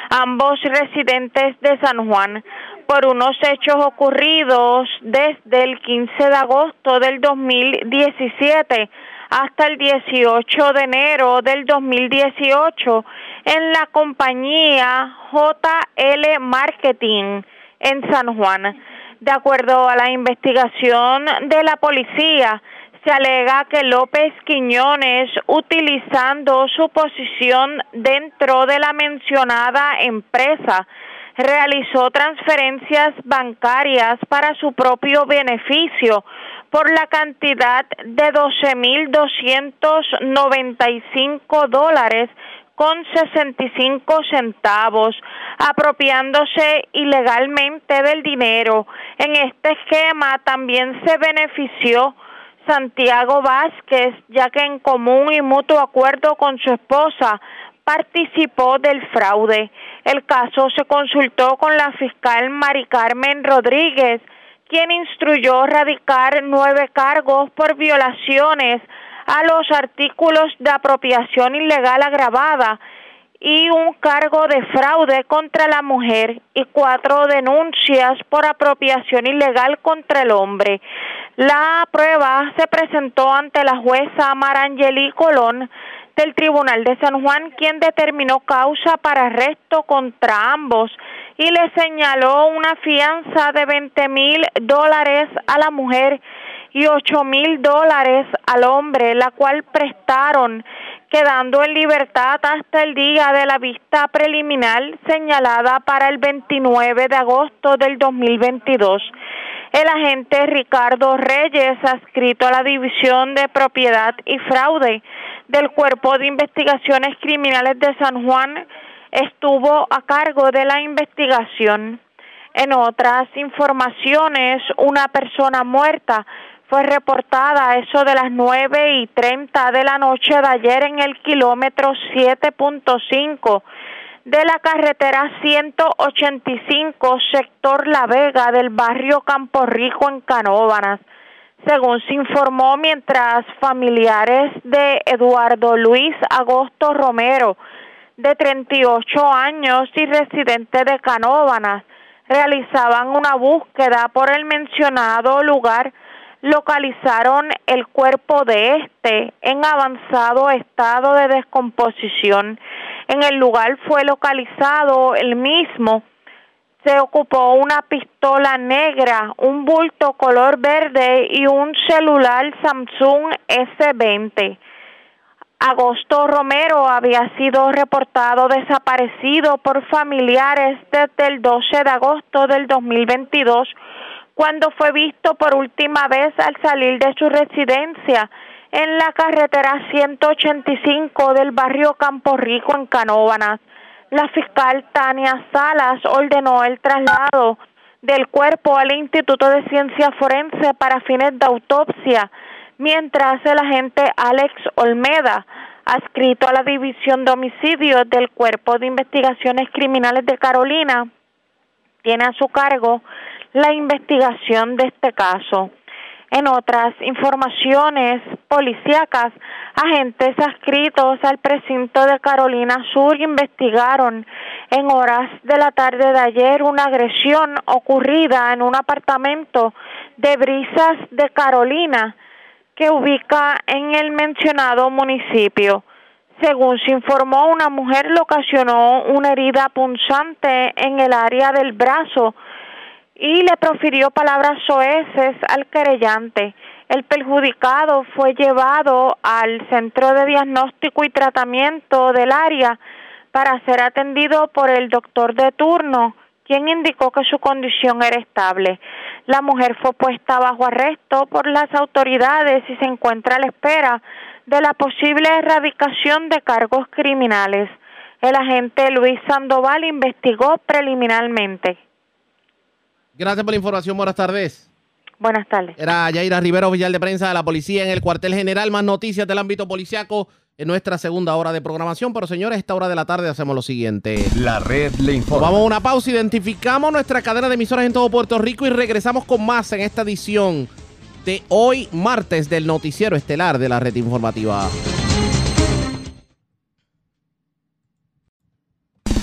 ambos residentes de San Juan, por unos hechos ocurridos desde el 15 de agosto del 2017 hasta el 18 de enero del 2018 en la compañía JL Marketing en San Juan. De acuerdo a la investigación de la policía, se alega que López Quiñones, utilizando su posición dentro de la mencionada empresa, realizó transferencias bancarias para su propio beneficio por la cantidad de 12.295 dólares con 65 centavos, apropiándose ilegalmente del dinero. En este esquema también se benefició Santiago Vázquez, ya que en común y mutuo acuerdo con su esposa participó del fraude. El caso se consultó con la fiscal Mari Carmen Rodríguez, quien instruyó radicar nueve cargos por violaciones a los artículos de apropiación ilegal agravada y un cargo de fraude contra la mujer y cuatro denuncias por apropiación ilegal contra el hombre. La prueba se presentó ante la jueza Marangeli Colón del Tribunal de San Juan, quien determinó causa para arresto contra ambos y le señaló una fianza de 20 mil dólares a la mujer y ocho mil dólares al hombre, la cual prestaron, quedando en libertad hasta el día de la vista preliminar señalada para el 29 de agosto del 2022. El agente Ricardo Reyes, adscrito a la División de Propiedad y Fraude del Cuerpo de Investigaciones Criminales de San Juan, estuvo a cargo de la investigación. En otras informaciones, una persona muerta fue reportada a eso de las nueve y treinta de la noche de ayer en el kilómetro 7.5 de la carretera 185 sector La Vega del barrio Campo Rico en Canóvanas. Según se informó, mientras familiares de Eduardo Luis Agosto Romero, de 38 años y residente de Canóvanas, realizaban una búsqueda por el mencionado lugar, localizaron el cuerpo de este en avanzado estado de descomposición. En el lugar fue localizado el mismo. Se ocupó una pistola negra, un bulto color verde y un celular Samsung S20. Agosto Romero había sido reportado desaparecido por familiares desde el 12 de agosto del 2022, cuando fue visto por última vez al salir de su residencia en la carretera 185 del barrio Campo Rico en Canóvanas. La fiscal Tania Salas ordenó el traslado del cuerpo al Instituto de Ciencia Forense para fines de autopsia, mientras el agente Alex Olmeda, adscrito a la División de Homicidios del Cuerpo de Investigaciones Criminales de Carolina, tiene a su cargo la investigación de este caso. En otras informaciones policíacas, agentes adscritos al precinto de Carolina Sur investigaron en horas de la tarde de ayer una agresión ocurrida en un apartamento de Brisas de Carolina que ubica en el mencionado municipio. Según se informó, una mujer le ocasionó una herida punzante en el área del brazo y le profirió palabras soeces al querellante. El perjudicado fue llevado al centro de diagnóstico y tratamiento del área para ser atendido por el doctor de turno, quien indicó que su condición era estable. La mujer fue puesta bajo arresto por las autoridades y se encuentra a la espera de la posible erradicación de cargos criminales. El agente Luis Sandoval investigó preliminarmente. Gracias por la información. Buenas tardes. Buenas tardes. Era Yaira Rivera, oficial de prensa de la policía en el cuartel general. Más noticias del ámbito policiaco en nuestra segunda hora de programación. Pero señores, esta hora de la tarde hacemos lo siguiente. La red le informa. Vamos a una pausa, identificamos nuestra cadena de emisoras en todo Puerto Rico y regresamos con más en esta edición de hoy, martes, del noticiero estelar de la red informativa.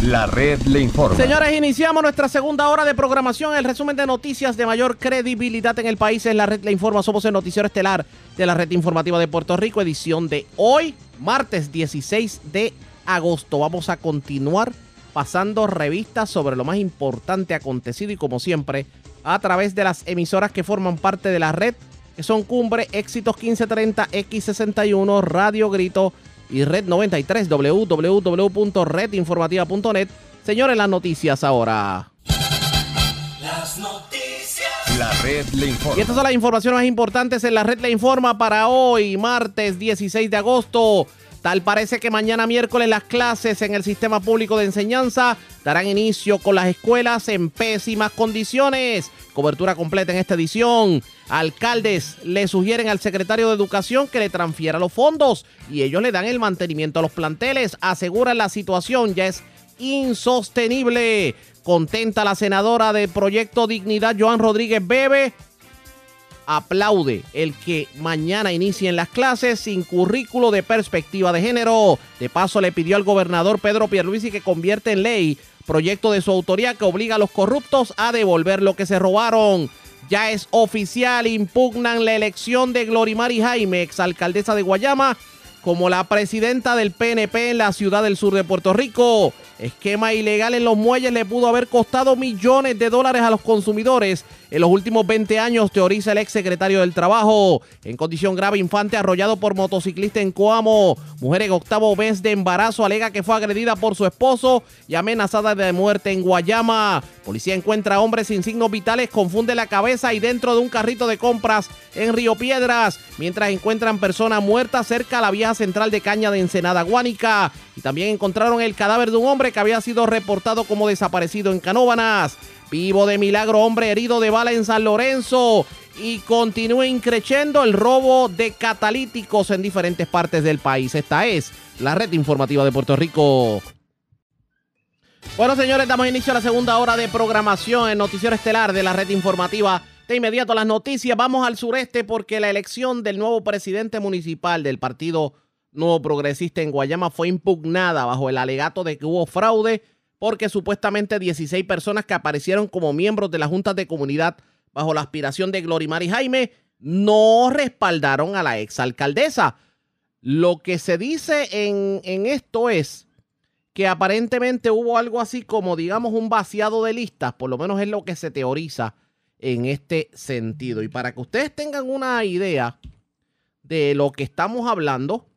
La red le informa. Señores, iniciamos nuestra segunda hora de programación. El resumen de noticias de mayor credibilidad en el país es la red le informa. Somos el noticiero estelar de la red informativa de Puerto Rico, edición de hoy, martes 16 de agosto. Vamos a continuar pasando revistas sobre lo más importante acontecido y como siempre a través de las emisoras que forman parte de la red, que son Cumbre, Éxitos 1530, X61, Radio Grito y Red 93, www.redinformativa.net. Señores, las noticias ahora. Las noticias. La red le informa. Y estas son las informaciones más importantes en la red le informa para hoy, martes 16 de agosto. Tal parece que mañana miércoles las clases en el sistema público de enseñanza darán inicio con las escuelas en pésimas condiciones. Cobertura completa en esta edición. Alcaldes le sugieren al secretario de Educación que le transfiera los fondos y ellos le dan el mantenimiento a los planteles. Aseguran la situación ya es insostenible. Contenta la senadora de Proyecto Dignidad, Joan Rodríguez Bebe, aplaude el que mañana inicien las clases sin currículo de perspectiva de género. De paso le pidió al gobernador Pedro Pierluisi que convierte en ley proyecto de su autoría que obliga a los corruptos a devolver lo que se robaron. Ya es oficial, impugnan la elección de Glorimari Jaime, exalcaldesa de Guayama, como la presidenta del PNP en la ciudad del sur de Puerto Rico. Esquema ilegal en los muelles le pudo haber costado millones de dólares a los consumidores. En los últimos 20 años, teoriza el ex secretario del Trabajo. En condición grave, infante arrollado por motociclista en Coamo. Mujer en octavo mes de embarazo alega que fue agredida por su esposo y amenazada de muerte en Guayama. Policía encuentra hombres sin signos vitales, confunde la cabeza y dentro de un carrito de compras en Río Piedras. Mientras encuentran personas muertas cerca a la vieja central de caña de Ensenada Guánica. Y también encontraron el cadáver de un hombre que había sido reportado como desaparecido en Canóbanas. Vivo de milagro, hombre herido de bala en San Lorenzo. Y continúa increciendo el robo de catalíticos en diferentes partes del país. Esta es la red informativa de Puerto Rico. Bueno, señores, damos inicio a la segunda hora de programación en Noticiero Estelar de la red informativa. De inmediato las noticias, vamos al sureste porque la elección del nuevo presidente municipal del Partido Nuevo Progresista en Guayama fue impugnada bajo el alegato de que hubo fraude porque supuestamente 16 personas que aparecieron como miembros de las juntas de comunidad bajo la aspiración de Glorimar y Jaime no respaldaron a la exalcaldesa. Lo que se dice en esto es que aparentemente hubo algo así como, digamos, un vaciado de listas, por lo menos es lo que se teoriza en este sentido. Y para que ustedes tengan una idea de lo que estamos hablando,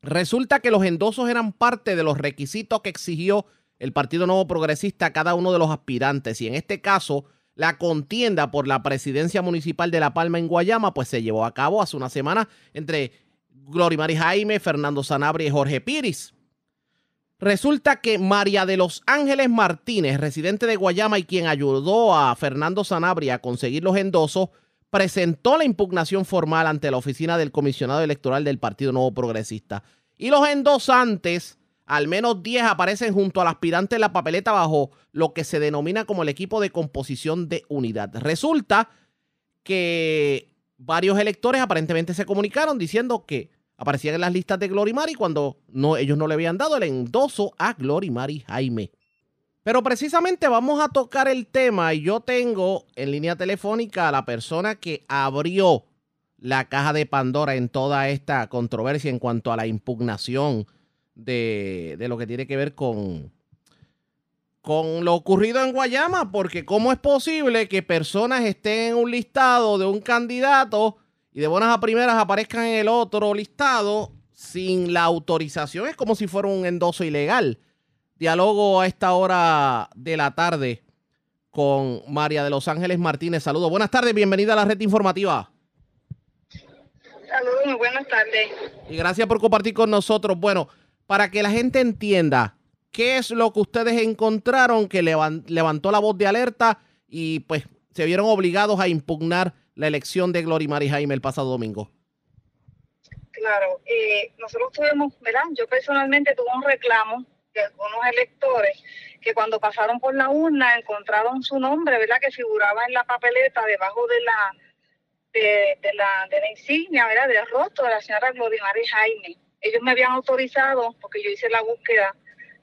Resulta que los endosos eran parte de los requisitos que exigió el Partido Nuevo Progresista a cada uno de los aspirantes. Y en este caso, la contienda por la presidencia municipal de La Palma en Guayama, pues se llevó a cabo hace una semana entre Glorimari Jaime, Fernando Sanabria y Jorge Piris. Resulta que María de los Ángeles Martínez, residente de Guayama y quien ayudó a Fernando Sanabria a conseguir los endosos, presentó la impugnación formal ante la oficina del comisionado electoral del Partido Nuevo Progresista. Y los endosantes, al menos 10, aparecen junto al aspirante en la papeleta bajo lo que se denomina como el equipo de composición de unidad. Resulta que varios electores aparentemente se comunicaron diciendo que aparecían en las listas de Glorimari cuando no, ellos no le habían dado el endoso a Glorimari Jaime. Pero precisamente vamos a tocar el tema y yo tengo en línea telefónica a la persona que abrió la caja de Pandora en toda esta controversia en cuanto a la impugnación de, de lo que tiene que ver con, con lo ocurrido en Guayama, porque ¿cómo es posible que personas estén en un listado de un candidato y de buenas a primeras aparezcan en el otro listado sin la autorización? Es como si fuera un endoso ilegal. Diálogo a esta hora de la tarde con María de Los Ángeles Martínez. Saludos. Buenas tardes, bienvenida a la red informativa. Saludos, buenas tardes. Y gracias por compartir con nosotros. Bueno, para que la gente entienda, ¿qué es lo que ustedes encontraron que levantó la voz de alerta y pues se vieron obligados a impugnar la elección de Gloria Mari Jaime el pasado domingo? Claro, eh, nosotros tuvimos, ¿verdad? Yo personalmente tuve un reclamo de algunos electores que cuando pasaron por la urna encontraron su nombre, ¿verdad? Que figuraba en la papeleta debajo de la de, la, de la insignia, ¿verdad? Del rostro de la señora Gloria Mari Jaime. Ellos me habían autorizado, porque yo hice la búsqueda,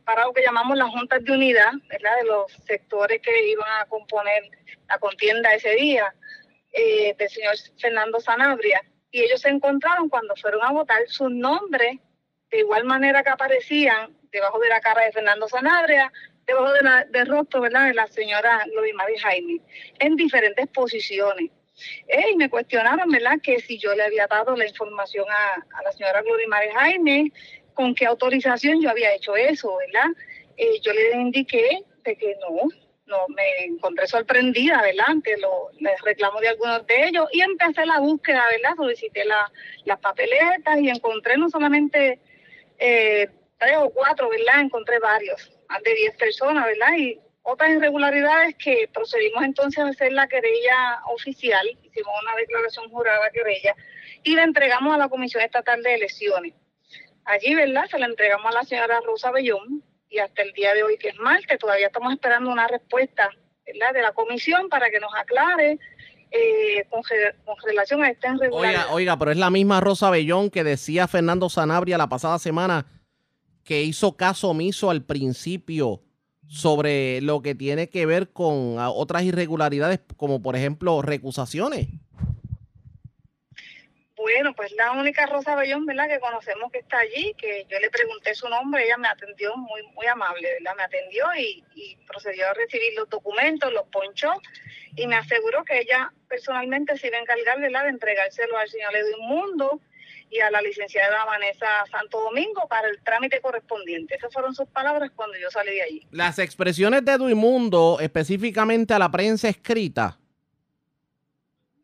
para lo que llamamos las juntas de unidad, ¿verdad? De los sectores que iban a componer la contienda ese día, eh, del señor Fernando Sanabria. Y ellos se encontraron cuando fueron a votar sus nombres, de igual manera que aparecían debajo de la cara de Fernando Sanabria, debajo de la, del rostro, ¿verdad? De la señora Gloria Mari Jaime, en diferentes posiciones. Eh, y me cuestionaron, ¿verdad?, que si yo le había dado la información a, la señora Gloria María Jaime, con qué autorización yo había hecho eso, ¿verdad? Eh, yo le indiqué de que no, no, me encontré sorprendida, ¿verdad?, ante los reclamos de algunos de ellos y empecé la búsqueda, ¿verdad? Solicité la, las papeletas y encontré no solamente eh, tres o cuatro, ¿verdad? Encontré varios, más de diez personas, ¿verdad? Y otras irregularidades que procedimos entonces a hacer la querella oficial, hicimos una declaración jurada querella y la entregamos a la Comisión Estatal de Elecciones. Allí, ¿verdad? Se la entregamos a la señora Rosa Bellón y hasta el día de hoy, que es martes, todavía estamos esperando una respuesta. De la comisión para que nos aclare eh, con, relación a esta irregularidad. Oiga, oiga, pero es la misma Rosa Bellón que decía Fernando Sanabria la pasada semana que hizo caso omiso al principio sobre lo que tiene que ver con otras irregularidades, como por ejemplo recusaciones. Bueno, pues la única Rosa Bellón, ¿verdad? Que conocemos que está allí, que yo le pregunté su nombre, ella me atendió muy muy amable, ¿verdad? Me atendió y, procedió a recibir los documentos, los ponchó y me aseguró que ella personalmente se iba a encargar, ¿verdad? De entregárselo al señor Edwin Mundo y a la licenciada Vanessa Santo Domingo para el trámite correspondiente. Esas fueron sus palabras cuando yo salí de allí. Las expresiones de Duimundo, específicamente a la prensa escrita,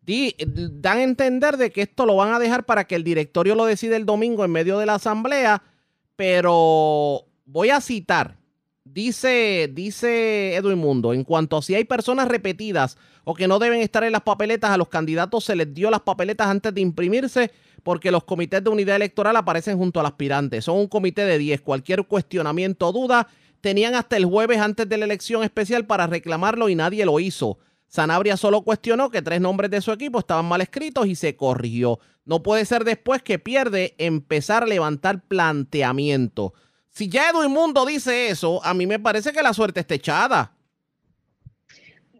dan a entender de que esto lo van a dejar para que el directorio lo decida el domingo en medio de la asamblea, pero voy a citar. Dice, dice Edwin Mundo, en cuanto a si hay personas repetidas o que no deben estar en las papeletas, a los candidatos se les dio las papeletas antes de imprimirse porque los comités de unidad electoral aparecen junto al aspirante. Son un comité de 10. Cualquier cuestionamiento o duda tenían hasta el jueves antes de la elección especial para reclamarlo y nadie lo hizo. Sanabria solo cuestionó que tres nombres de su equipo estaban mal escritos y se corrigió. No puede ser después que pierde empezar a levantar planteamiento. Si ya Edwin Mundo dice eso, a mí me parece que la suerte está echada.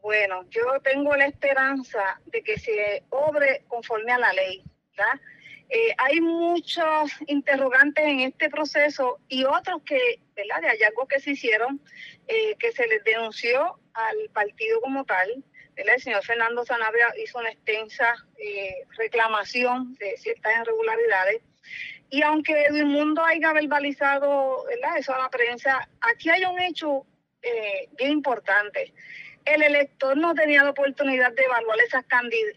Bueno, yo tengo la esperanza de que se obre conforme a la ley, ¿verdad? Eh, hay muchos interrogantes en este proceso y otros que, ¿verdad? De hallazgos que se hicieron, eh, que se les denunció al partido como tal. El señor Fernando Sanabria hizo una extensa eh, reclamación de ciertas irregularidades. Y aunque Edwin Mundo haya verbalizado ¿verdad? eso a la prensa, aquí hay un hecho eh, bien importante. El elector no tenía la oportunidad de evaluar esas,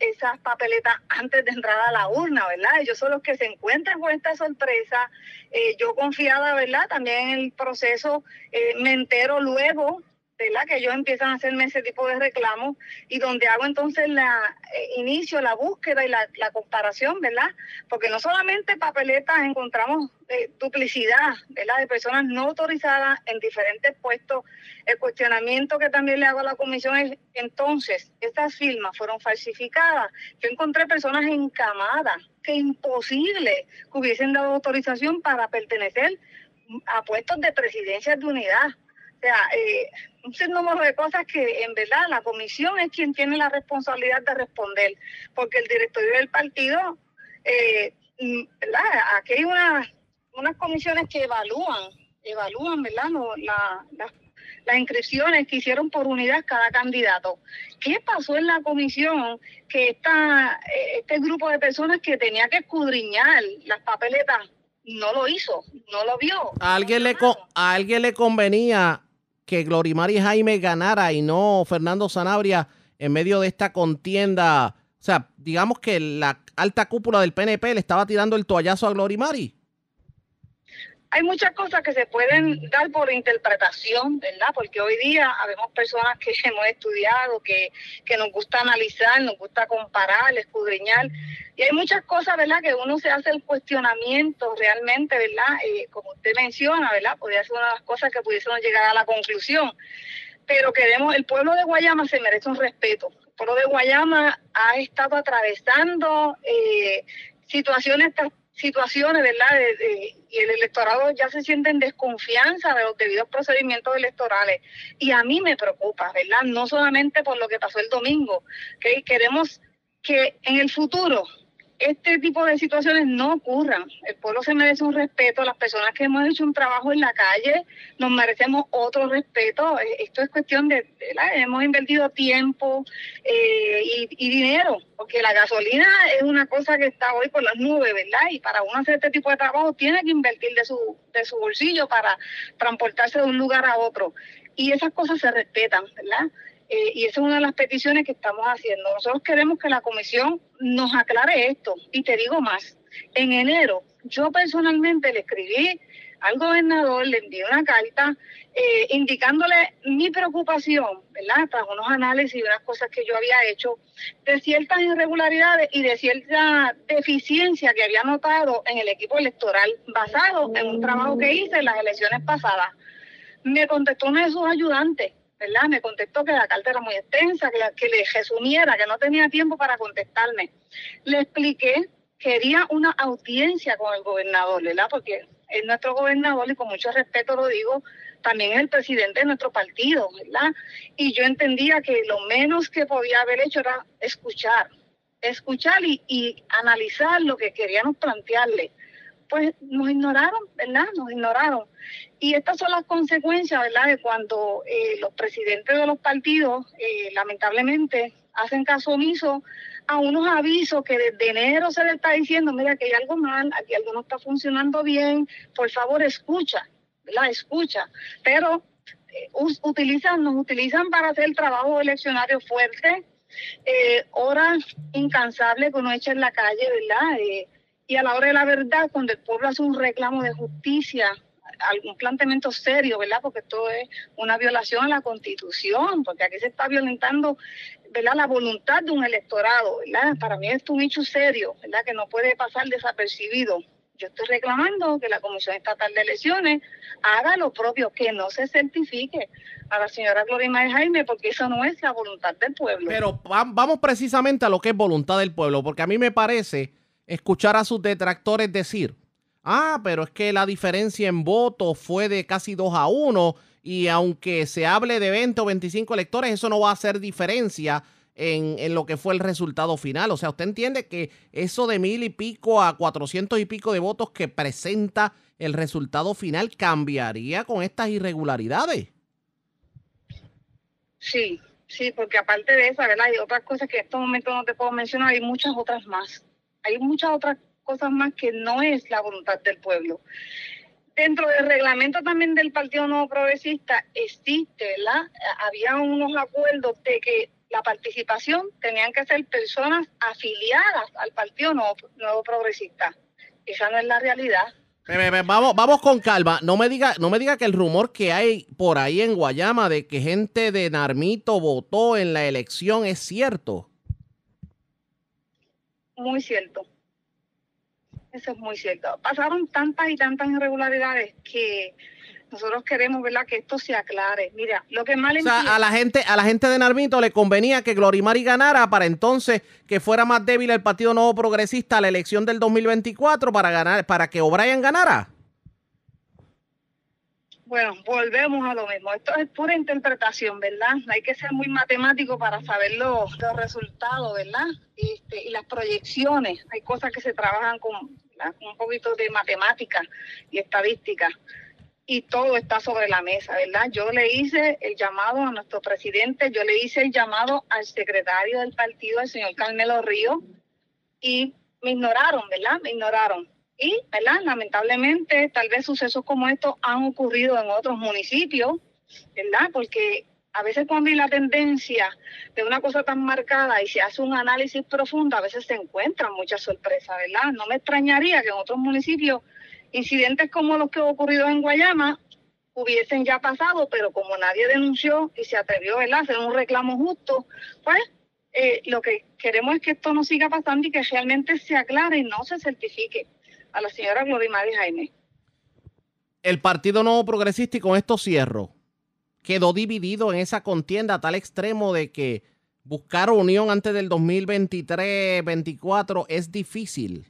esas papeletas antes de entrar a la urna, ¿verdad? Ellos son los que se encuentran con esta sorpresa. Eh, yo confiada, ¿verdad? También en el proceso eh, me entero luego ¿verdad? Que ellos empiezan a hacerme ese tipo de reclamos y donde hago entonces la eh, inicio la búsqueda y la, comparación, ¿verdad? Porque no solamente papeletas encontramos eh, duplicidad, ¿verdad? De personas no autorizadas en diferentes puestos. El cuestionamiento que también le hago a la comisión es, entonces, estas firmas fueron falsificadas. Yo encontré personas encamadas, que imposible que hubiesen dado autorización para pertenecer a puestos de presidencia de unidad sea, eh, un sinnúmero de cosas que en verdad la comisión es quien tiene la responsabilidad de responder, porque el directorio del partido, eh, mm, ¿verdad? Aquí hay unas, unas comisiones que evalúan, evalúan, ¿verdad? la, las inscripciones que hicieron por unidad cada candidato. ¿Qué pasó en la comisión que esta, eh, este grupo de personas que tenía que escudriñar las papeletas no lo hizo, no lo vio? A alguien, le, a alguien le convenía que Glorimari Jaime ganara y no Fernando Sanabria en medio de esta contienda. O sea, digamos que la alta cúpula del PNP le estaba tirando el toallazo a Glorimari hay muchas cosas que se pueden dar por interpretación, ¿verdad? Porque hoy día habemos personas que hemos estudiado, que, que nos gusta analizar, nos gusta comparar, escudriñar, y hay muchas cosas, ¿verdad? Que uno se hace el cuestionamiento realmente, ¿verdad? Eh, como usted menciona, ¿verdad? Podría ser una de las cosas que pudiésemos llegar a la conclusión. Pero queremos, el pueblo de Guayama se merece un respeto. El pueblo de Guayama ha estado atravesando eh, situaciones situaciones, ¿verdad? y el electorado ya se siente en desconfianza de los debidos procedimientos electorales. Y a mí me preocupa, ¿verdad? No solamente por lo que pasó el domingo, que queremos que en el futuro este tipo de situaciones no ocurran. El pueblo se merece un respeto, las personas que hemos hecho un trabajo en la calle nos merecemos otro respeto. Eh, esto es cuestión de, hemos invertido tiempo eh, y, dinero, porque la gasolina es una cosa que está hoy por las nubes, ¿verdad? Y para uno hacer este tipo de trabajo tiene que invertir de su, de su bolsillo para transportarse de un lugar a otro. Y esas cosas se respetan, ¿verdad? Eh, y esa es una de las peticiones que estamos haciendo. Nosotros queremos que la comisión nos aclare esto. Y te digo más, en enero yo personalmente le escribí al gobernador, le envié una carta eh, indicándole mi preocupación, ¿verdad? Tras unos análisis y unas cosas que yo había hecho, de ciertas irregularidades y de cierta deficiencia que había notado en el equipo electoral basado en un trabajo que hice en las elecciones pasadas. Me contestó uno de sus ayudantes Me contestó que la carta era muy extensa, que, que le resumiera, que no tenía tiempo para contestarme. Le expliqué, quería una audiencia con el gobernador, ¿verdad? Porque es nuestro gobernador y con mucho respeto lo digo, también es el presidente de nuestro partido, ¿verdad? Y yo entendía que lo menos que podía haber hecho era escuchar, escuchar y, y analizar lo que queríamos plantearle pues nos ignoraron, ¿verdad? Nos ignoraron. Y estas son las consecuencias, ¿verdad? De cuando eh, los presidentes de los partidos, eh, lamentablemente, hacen caso omiso a unos avisos que desde enero se les está diciendo, mira, que hay algo mal, aquí algo no está funcionando bien, por favor escucha, ¿verdad? Escucha. Pero eh, utilizan, nos utilizan para hacer el trabajo eleccionario fuerte, horas incansables que uno echa en la calle, ¿verdad? Y a la hora de la verdad, cuando el pueblo hace un reclamo de justicia, algún planteamiento serio, ¿verdad? Porque esto es una violación a la constitución, porque aquí se está violentando, ¿verdad? La voluntad de un electorado, ¿verdad? Para mí esto es un hecho serio, ¿verdad? Que no puede pasar desapercibido. Yo estoy reclamando que la Comisión Estatal de Elecciones haga lo propio, que no se certifique a la señora Gloria Jaime, porque eso no es la voluntad del pueblo. Pero vamos precisamente a lo que es voluntad del pueblo, porque a mí me parece escuchar a sus detractores decir, ah, pero es que la diferencia en votos fue de casi 2 a 1 y aunque se hable de 20 o 25 electores, eso no va a hacer diferencia en, en, lo que fue el resultado final. O sea, usted entiende que eso de mil y pico a 400 y pico de votos que presenta el resultado final cambiaría con estas irregularidades. Sí, sí, porque aparte de esa, ¿verdad? Hay otras cosas que en estos momentos no te puedo mencionar, hay muchas otras más hay muchas otras cosas más que no es la voluntad del pueblo. Dentro del reglamento también del Partido Nuevo Progresista existe, ¿verdad? Había unos acuerdos de que la participación tenían que ser personas afiliadas al Partido Nuevo, Nuevo Progresista. Esa no es la realidad. Vamos, vamos con calma. No me diga, no me diga que el rumor que hay por ahí en Guayama de que gente de Narmito votó en la elección es cierto. Muy cierto. Eso es muy cierto. Pasaron tantas y tantas irregularidades que nosotros queremos, ¿verdad?, que esto se aclare. Mira, lo que mal O sea, a la gente, a la gente de Narmito le convenía que Glorimari ganara para entonces que fuera más débil el Partido Nuevo Progresista a la elección del 2024 para ganar, para que O'Brien ganara. Bueno, volvemos a lo mismo. Esto es pura interpretación, ¿verdad? Hay que ser muy matemático para saber los, los resultados, ¿verdad? Este, y las proyecciones. Hay cosas que se trabajan con, ¿verdad? un poquito de matemática y estadística. Y todo está sobre la mesa, ¿verdad? Yo le hice el llamado a nuestro presidente, yo le hice el llamado al secretario del partido, el señor Carmelo Río, y me ignoraron, ¿verdad? Me ignoraron. Y, ¿verdad? Lamentablemente, tal vez sucesos como estos han ocurrido en otros municipios, ¿verdad? Porque a veces cuando hay la tendencia de una cosa tan marcada y se hace un análisis profundo, a veces se encuentran muchas sorpresas, ¿verdad? No me extrañaría que en otros municipios incidentes como los que han ocurrido en Guayama hubiesen ya pasado, pero como nadie denunció y se atrevió ¿verdad? a hacer un reclamo justo, pues eh, lo que queremos es que esto no siga pasando y que realmente se aclare y no se certifique a la señora Glorimari Jaime. El Partido Nuevo Progresista, y con esto cierro, quedó dividido en esa contienda a tal extremo de que buscar unión antes del 2023-24 es difícil.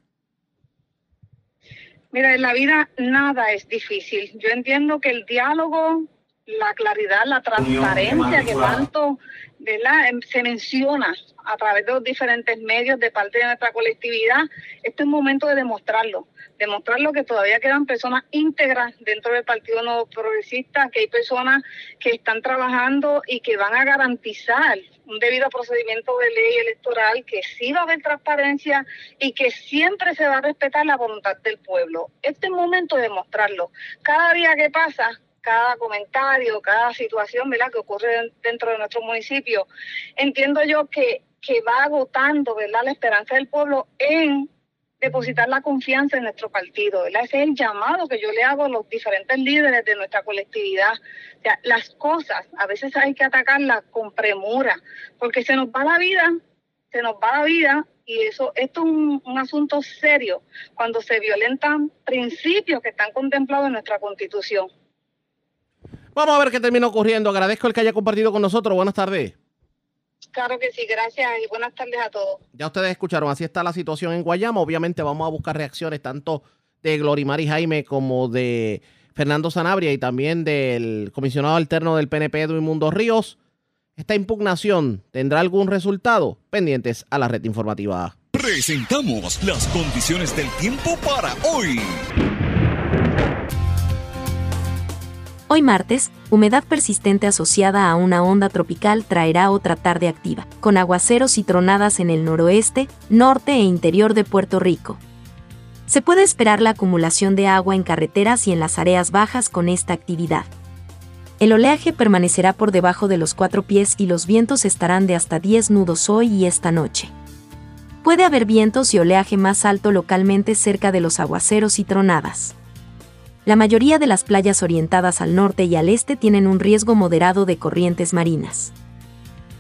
Mira, en la vida nada es difícil. Yo entiendo que el diálogo, la claridad, la transparencia que tanto em, se menciona a través de los diferentes medios de parte de nuestra colectividad, este es un momento de demostrarlo. Demostrarlo que todavía quedan personas íntegras dentro del Partido Nuevo Progresista, que hay personas que están trabajando y que van a garantizar un debido procedimiento de ley electoral, que sí va a haber transparencia y que siempre se va a respetar la voluntad del pueblo. Este es el momento de demostrarlo. Cada día que pasa, cada comentario, cada situación ¿verdad? que ocurre dentro de nuestro municipio, entiendo yo que, que va agotando ¿verdad? la esperanza del pueblo en depositar la confianza en nuestro partido. ¿verdad? Ese es el llamado que yo le hago a los diferentes líderes de nuestra colectividad. Las cosas a veces hay que atacarlas con premura, porque se nos va la vida, se nos va la vida y eso esto es un asunto serio cuando se violentan principios que están contemplados en nuestra constitución. Vamos a ver qué termina ocurriendo. Agradezco el que haya compartido con nosotros. Buenas tardes. Claro que sí, gracias y buenas tardes a todos. Ya ustedes escucharon, así está la situación en Guayama. Obviamente vamos a buscar reacciones tanto de Glorimari Jaime como de Fernando Sanabria y también del comisionado alterno del PNP, Edwin Mundo Ríos. ¿Esta impugnación tendrá algún resultado? Pendientes a la red informativa. Presentamos las condiciones del tiempo para hoy. Hoy martes, humedad persistente asociada a una onda tropical traerá otra tarde activa, con aguaceros y tronadas en el noroeste, norte e interior de Puerto Rico. Se puede esperar la acumulación de agua en carreteras y en las áreas bajas con esta actividad. El oleaje permanecerá por debajo de los cuatro pies y los vientos estarán de hasta 10 nudos hoy y esta noche. Puede haber vientos y oleaje más alto localmente cerca de los aguaceros y tronadas. La mayoría de las playas orientadas al norte y al este tienen un riesgo moderado de corrientes marinas.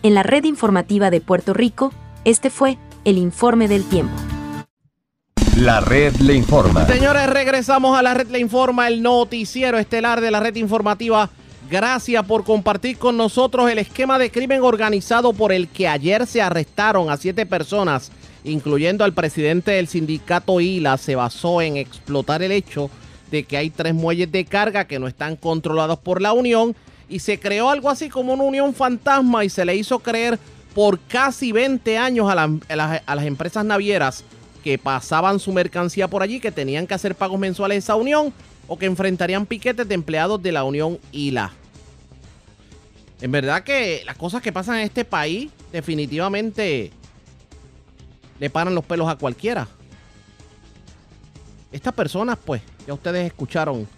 En la red informativa de Puerto Rico, este fue el informe del tiempo. La red le informa. Señores, regresamos a la red le informa, el noticiero estelar de la red informativa. Gracias por compartir con nosotros el esquema de crimen organizado por el que ayer se arrestaron a siete personas, incluyendo al presidente del sindicato ILA. Se basó en explotar el hecho de que hay tres muelles de carga que no están controlados por la Unión y se creó algo así como una unión fantasma y se le hizo creer por casi 20 años a, la- a las, a las empresas navieras que pasaban su mercancía por allí, que tenían que hacer pagos mensuales a esa unión o que enfrentarían piquetes de empleados de la Unión ILA. En verdad que las cosas que pasan en este país definitivamente le paran los pelos a cualquiera. Estas personas, pues, ya ustedes escucharon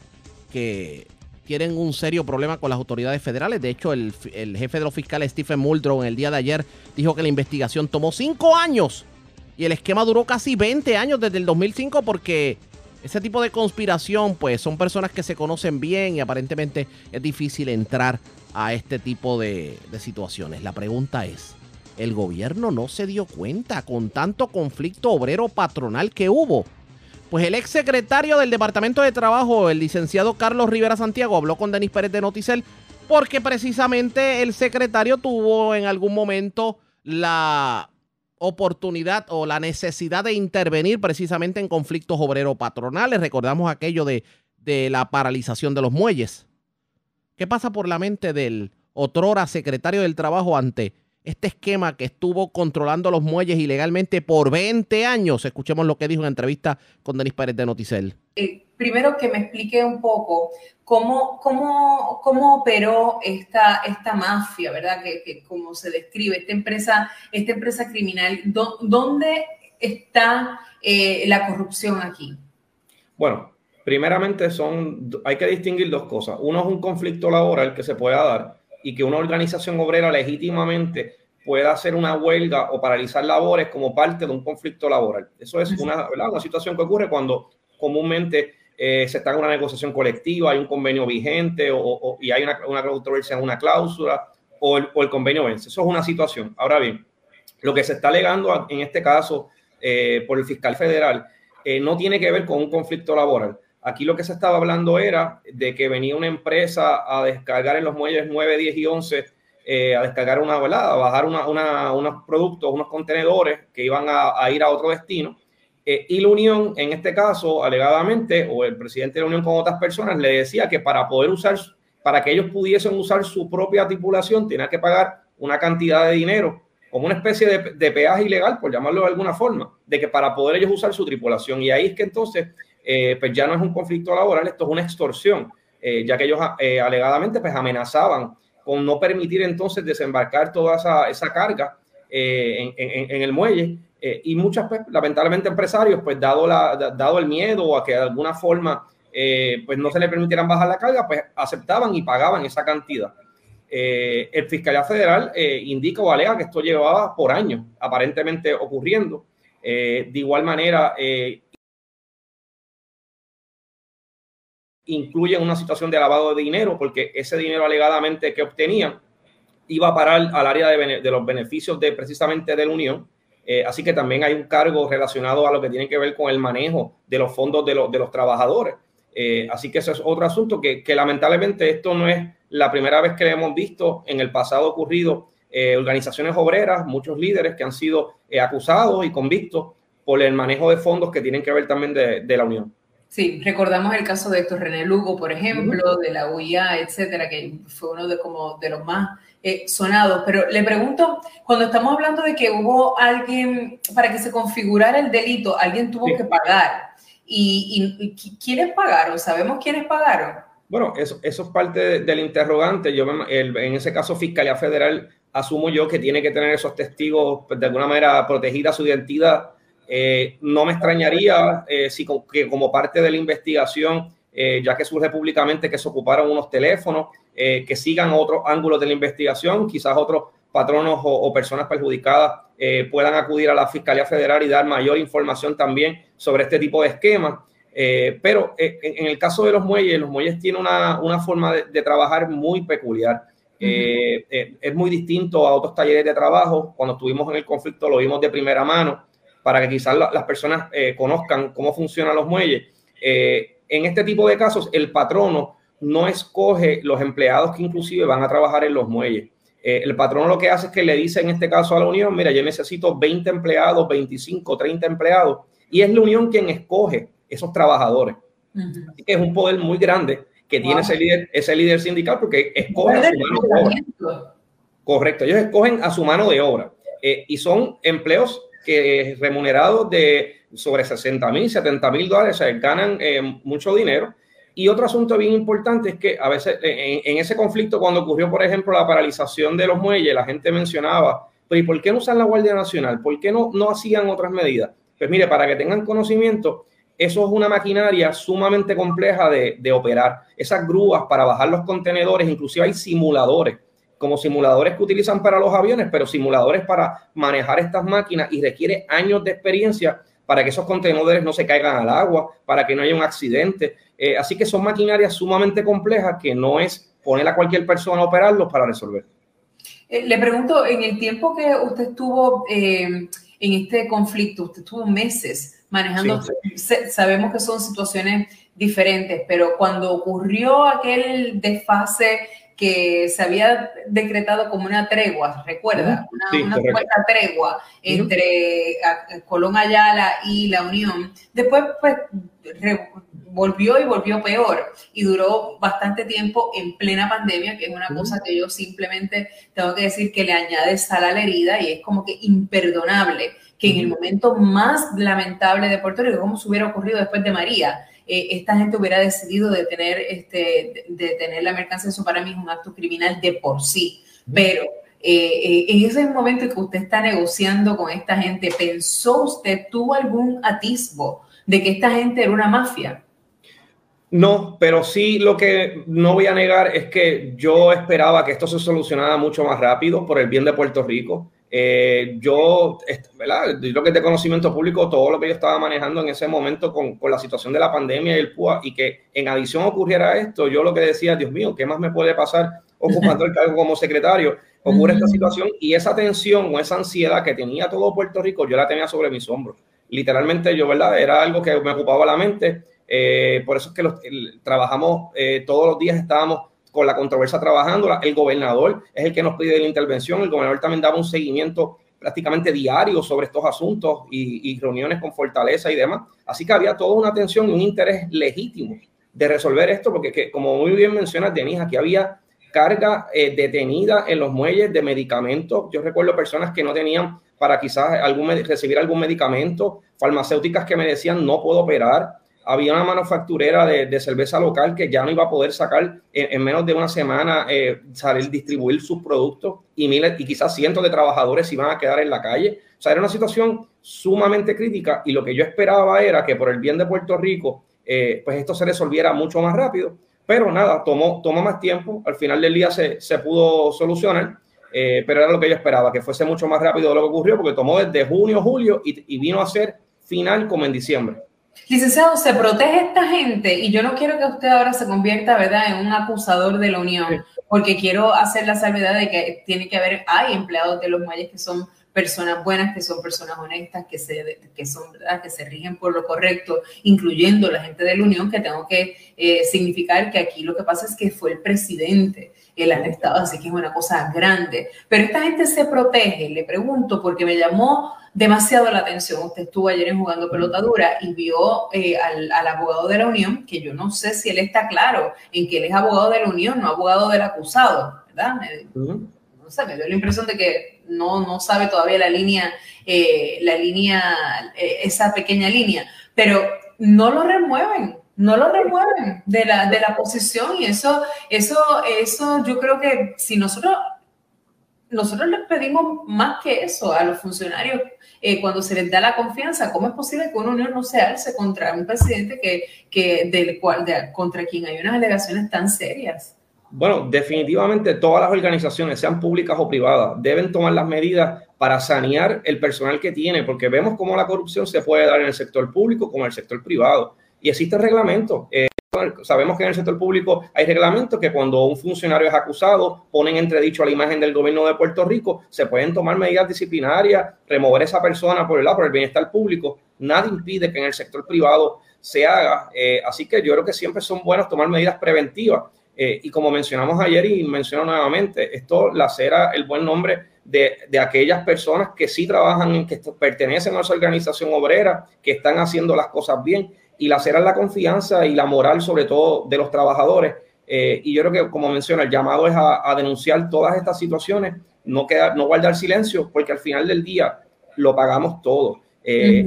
que tienen un serio problema con las autoridades federales. De hecho, el, jefe de los fiscales, Stephen Muldrow, en el día de ayer dijo que la investigación tomó cinco años y el esquema duró casi 20 años desde el 2005 porque ese tipo de conspiración, pues son personas que se conocen bien y aparentemente es difícil entrar a este tipo de situaciones. La pregunta es, ¿el gobierno no se dio cuenta con tanto conflicto obrero patronal que hubo? Pues el ex secretario del Departamento de Trabajo, el licenciado Carlos Rivera Santiago, habló con Denis Pérez de Noticel porque precisamente el secretario tuvo en algún momento la oportunidad o la necesidad de intervenir precisamente en conflictos obrero-patronales. Recordamos aquello de, de la paralización de los muelles. ¿Qué pasa por la mente del otrora secretario del Trabajo ante este esquema que estuvo controlando los muelles ilegalmente por 20 años. Escuchemos lo que dijo en entrevista con Denis Pérez de Noticel. Eh, primero que me explique un poco cómo, cómo, cómo operó esta, esta mafia, ¿verdad? Que, que como se describe, esta empresa, esta empresa criminal, ¿dónde está eh, la corrupción aquí? Bueno, primeramente son, hay que distinguir dos cosas. Uno es un conflicto laboral que se pueda dar y que una organización obrera legítimamente pueda hacer una huelga o paralizar labores como parte de un conflicto laboral. Eso es una, una situación que ocurre cuando comúnmente eh, se está en una negociación colectiva, hay un convenio vigente o, y hay una, una controversia en una cláusula o el, o el, convenio vence. Eso es una situación. Ahora bien, lo que se está alegando en este caso eh, por el fiscal federal eh, no tiene que ver con un conflicto laboral. Aquí lo que se estaba hablando era de que venía una empresa a descargar en los muelles 9, 10 y 11, eh, a descargar una velada, a bajar unos productos, unos contenedores que iban a, a ir a otro destino. Eh, y la Unión, en este caso, alegadamente, o el presidente de la Unión con otras personas, le decía que para poder usar, para que ellos pudiesen usar su propia tripulación, tenía que pagar una cantidad de dinero, como una especie de, de peaje ilegal, por llamarlo de alguna forma, de que para poder ellos usar su tripulación. Y ahí es que entonces eh, pues ya no es un conflicto laboral, esto es una extorsión, eh, ya que ellos eh, alegadamente pues amenazaban con no permitir entonces desembarcar toda esa, esa carga en, el muelle. y muchas, pues, lamentablemente, empresarios, pues dado, la, dado el miedo a que de alguna forma pues no se le permitieran bajar la carga, pues aceptaban y pagaban esa cantidad. el Fiscalía Federal indica o alega que esto llevaba por años aparentemente ocurriendo. de igual manera, incluyen una situación de lavado de dinero, porque ese dinero alegadamente que obtenían iba a parar al área de, los beneficios de precisamente de la Unión. Eh, así que también hay un cargo relacionado a lo que tiene que ver con el manejo de los fondos de, los, trabajadores. Eh, así que eso es otro asunto que, lamentablemente esto no es la primera vez que hemos visto en el pasado ocurrido eh, organizaciones obreras, muchos líderes que han sido acusados y convictos por el manejo de fondos que tienen que ver también de la Unión. Sí, recordamos el caso de Héctor René Lugo, por ejemplo, de la UIA, etcétera, que fue uno de, como de los más eh, sonados. Pero le pregunto, cuando estamos hablando de que hubo alguien, para que se configurara el delito, alguien tuvo sí. que pagar. ¿Y, y, y quiénes pagaron? ¿Sabemos quiénes pagaron? Bueno, eso, eso es parte de, del interrogante. Yo, el, en ese caso, Fiscalía Federal, asumo yo que tiene que tener esos testigos, pues, de alguna manera, protegida su identidad eh, no me extrañaría eh, si que como parte de la investigación, eh, ya que surge públicamente que se ocuparon unos teléfonos, que sigan otros ángulos de la investigación, quizás otros patronos o, o personas perjudicadas puedan acudir a la Fiscalía Federal y dar mayor información también sobre este tipo de esquemas. pero en, en, el caso de los muelles, los muelles tienen una, una forma de, de, trabajar muy peculiar. Uh -huh. es muy distinto a otros talleres de trabajo. Cuando estuvimos en el conflicto lo vimos de primera mano para que quizás la, las personas eh, conozcan cómo funcionan los muelles. Eh, en este tipo de casos, el patrono no escoge los empleados que inclusive van a trabajar en los muelles. Eh, el patrono lo que hace es que le dice en este caso a la unión, mira, yo necesito 20 empleados, 25, 30 empleados, y es la unión quien escoge esos trabajadores. Uh -huh. Así que es un poder muy grande que wow. tiene ese líder, ese líder sindical porque escoge a su mano de obra. Correcto, ellos escogen a su mano de obra eh, y son empleos que remunerados de sobre 60 mil, 70 mil dólares, o sea, ganan eh, mucho dinero. Y otro asunto bien importante es que a veces en, ese conflicto, cuando ocurrió, por ejemplo, la paralización de los muelles, la gente mencionaba, pero ¿y por qué no usan la Guardia Nacional? ¿Por qué no, no hacían otras medidas? Pues mire, para que tengan conocimiento, eso es una maquinaria sumamente compleja de, de operar. Esas grúas para bajar los contenedores, inclusive hay simuladores como simuladores que utilizan para los aviones, pero simuladores para manejar estas máquinas y requiere años de experiencia para que esos contenedores no se caigan al agua, para que no haya un accidente. Eh, así que son maquinarias sumamente complejas que no es poner a cualquier persona a operarlos para resolver. Eh, le pregunto, en el tiempo que usted estuvo eh, en este conflicto, usted estuvo meses manejando, sabemos que son situaciones diferentes, pero cuando ocurrió aquel desfase que se había decretado como una tregua, recuerda, una, supuesta tregua entre Colón Ayala y la Unión. Después, pues, volvió y volvió peor y duró bastante tiempo en plena pandemia, que es una cosa que yo simplemente tengo que decir que le añade sal a la herida y es como que imperdonable que en el momento más lamentable de Puerto Rico, como se hubiera ocurrido después de María, eh, esta gente hubiera decidido detener, este, detener la mercancía, eso para mí es un acto criminal de por sí. Pero eh, eh, en ese momento que usted está negociando con esta gente, ¿pensó usted, tuvo algún atisbo de que esta gente era una mafia? No, pero sí lo que no voy a negar es que yo esperaba que esto se solucionara mucho más rápido por el bien de Puerto Rico. Eh, yo, ¿verdad? Lo que es de conocimiento público, todo lo que yo estaba manejando en ese momento con, con, la situación de la pandemia y el PUA, y que en adición ocurriera esto, yo lo que decía, Dios mío, ¿qué más me puede pasar ocupando el cargo como secretario? Ocurre esta situación y esa tensión o esa ansiedad que tenía todo Puerto Rico, yo la tenía sobre mis hombros. Literalmente yo, ¿verdad? Era algo que me ocupaba la mente. Eh, por eso es que los, trabajamos eh, todos los días, estábamos con la controversia trabajando. El gobernador es el que nos pide la intervención. El gobernador también daba un seguimiento prácticamente diario sobre estos asuntos y, reuniones con Fortaleza y demás. Así que había toda una atención y un interés legítimo de resolver esto, porque como muy bien mencionas, Denise, aquí había carga eh, detenida en los muelles de medicamentos. Yo recuerdo personas que no tenían para quizás algún, recibir algún medicamento, farmacéuticas que me decían no puedo operar había una manufacturera de, cerveza local que ya no iba a poder sacar en, menos de una semana, eh, salir, distribuir sus productos y miles y quizás cientos de trabajadores iban a quedar en la calle. O sea, era una situación sumamente crítica y lo que yo esperaba era que por el bien de Puerto Rico, eh, pues esto se resolviera mucho más rápido. Pero nada, tomó, tomó más tiempo. Al final del día se, se pudo solucionar. Eh, pero era lo que yo esperaba, que fuese mucho más rápido de lo que ocurrió, porque tomó desde junio, julio y, y vino a ser final como en diciembre. Licenciado, se protege esta gente y yo no quiero que usted ahora se convierta, ¿verdad?, en un acusador de la Unión, porque quiero hacer la salvedad de que tiene que haber, hay empleados de los muelles que son personas buenas, que son personas honestas, que, se, que son ¿verdad? que se rigen por lo correcto, incluyendo la gente de la Unión, que tengo que eh, significar que aquí lo que pasa es que fue el presidente el arrestado, así que es una cosa grande. Pero esta gente se protege, le pregunto, porque me llamó demasiado la atención. Usted estuvo ayer en jugando pelota dura y vio eh, al, abogado de la Unión, que yo no sé si él está claro en que él es abogado de la Unión, no abogado del acusado, ¿verdad? No sé, me dio la impresión de que no, no sabe todavía la línea, eh, la línea, eh, esa pequeña línea, pero no lo remueven, no lo remueven de la, de la posición y eso, eso, eso yo creo que si nosotros nosotros les pedimos más que eso a los funcionarios eh, cuando se les da la confianza. ¿Cómo es posible que una unión no se alce contra un presidente que, que del cual, contra quien hay unas alegaciones tan serias? Bueno, definitivamente todas las organizaciones, sean públicas o privadas, deben tomar las medidas para sanear el personal que tiene, porque vemos cómo la corrupción se puede dar en el sector público como en el sector privado. Y existe reglamento. Eh, sabemos que en el sector público hay reglamentos que cuando un funcionario es acusado ponen entredicho a la imagen del gobierno de Puerto Rico, se pueden tomar medidas disciplinarias, remover a esa persona por el, por el bienestar público. Nada impide que en el sector privado se haga. Eh, así que yo creo que siempre son buenos tomar medidas preventivas. Eh, y como mencionamos ayer y menciono nuevamente, esto lacera el buen nombre de, de, aquellas personas que sí trabajan, que pertenecen a esa organización obrera, que están haciendo las cosas bien y la será la confianza y la moral, sobre todo, de los trabajadores. Eh, y yo creo que, como menciona, el llamado es a, denunciar todas estas situaciones, no, quedar, no guardar silencio, porque al final del día lo pagamos todo. Eh,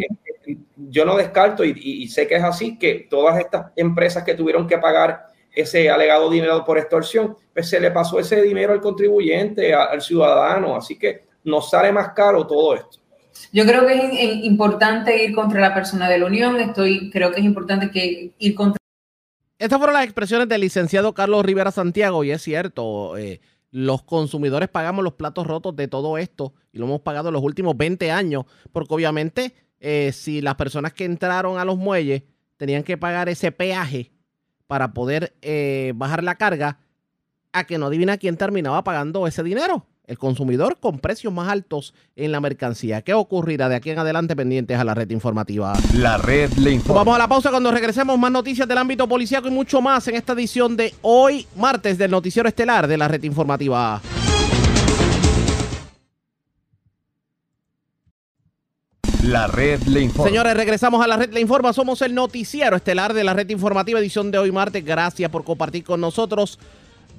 yo no descarto, y, sé que es así, que todas estas empresas que tuvieron que pagar ese alegado dinero por extorsión, pues se le pasó ese dinero al contribuyente, al ciudadano, así que nos sale más caro todo esto. Yo creo que es importante ir contra la persona de la Unión, estoy, creo que es importante que ir contra Estas fueron las expresiones del licenciado Carlos Rivera Santiago y es cierto, eh, los consumidores pagamos los platos rotos de todo esto y lo hemos pagado en los últimos 20 años, porque obviamente eh, si las personas que entraron a los muelles tenían que pagar ese peaje para poder eh, bajar la carga, a que no adivina quién terminaba pagando ese dinero. El consumidor con precios más altos en la mercancía. ¿Qué ocurrirá de aquí en adelante pendientes a la red informativa? La red le informa. vamos a la pausa cuando regresemos más noticias del ámbito policíaco y mucho más en esta edición de hoy, martes, del noticiero estelar de la red informativa. La red le informa. Señores, regresamos a la red Le Informa. Somos el noticiero estelar de la red informativa, edición de hoy martes. Gracias por compartir con nosotros.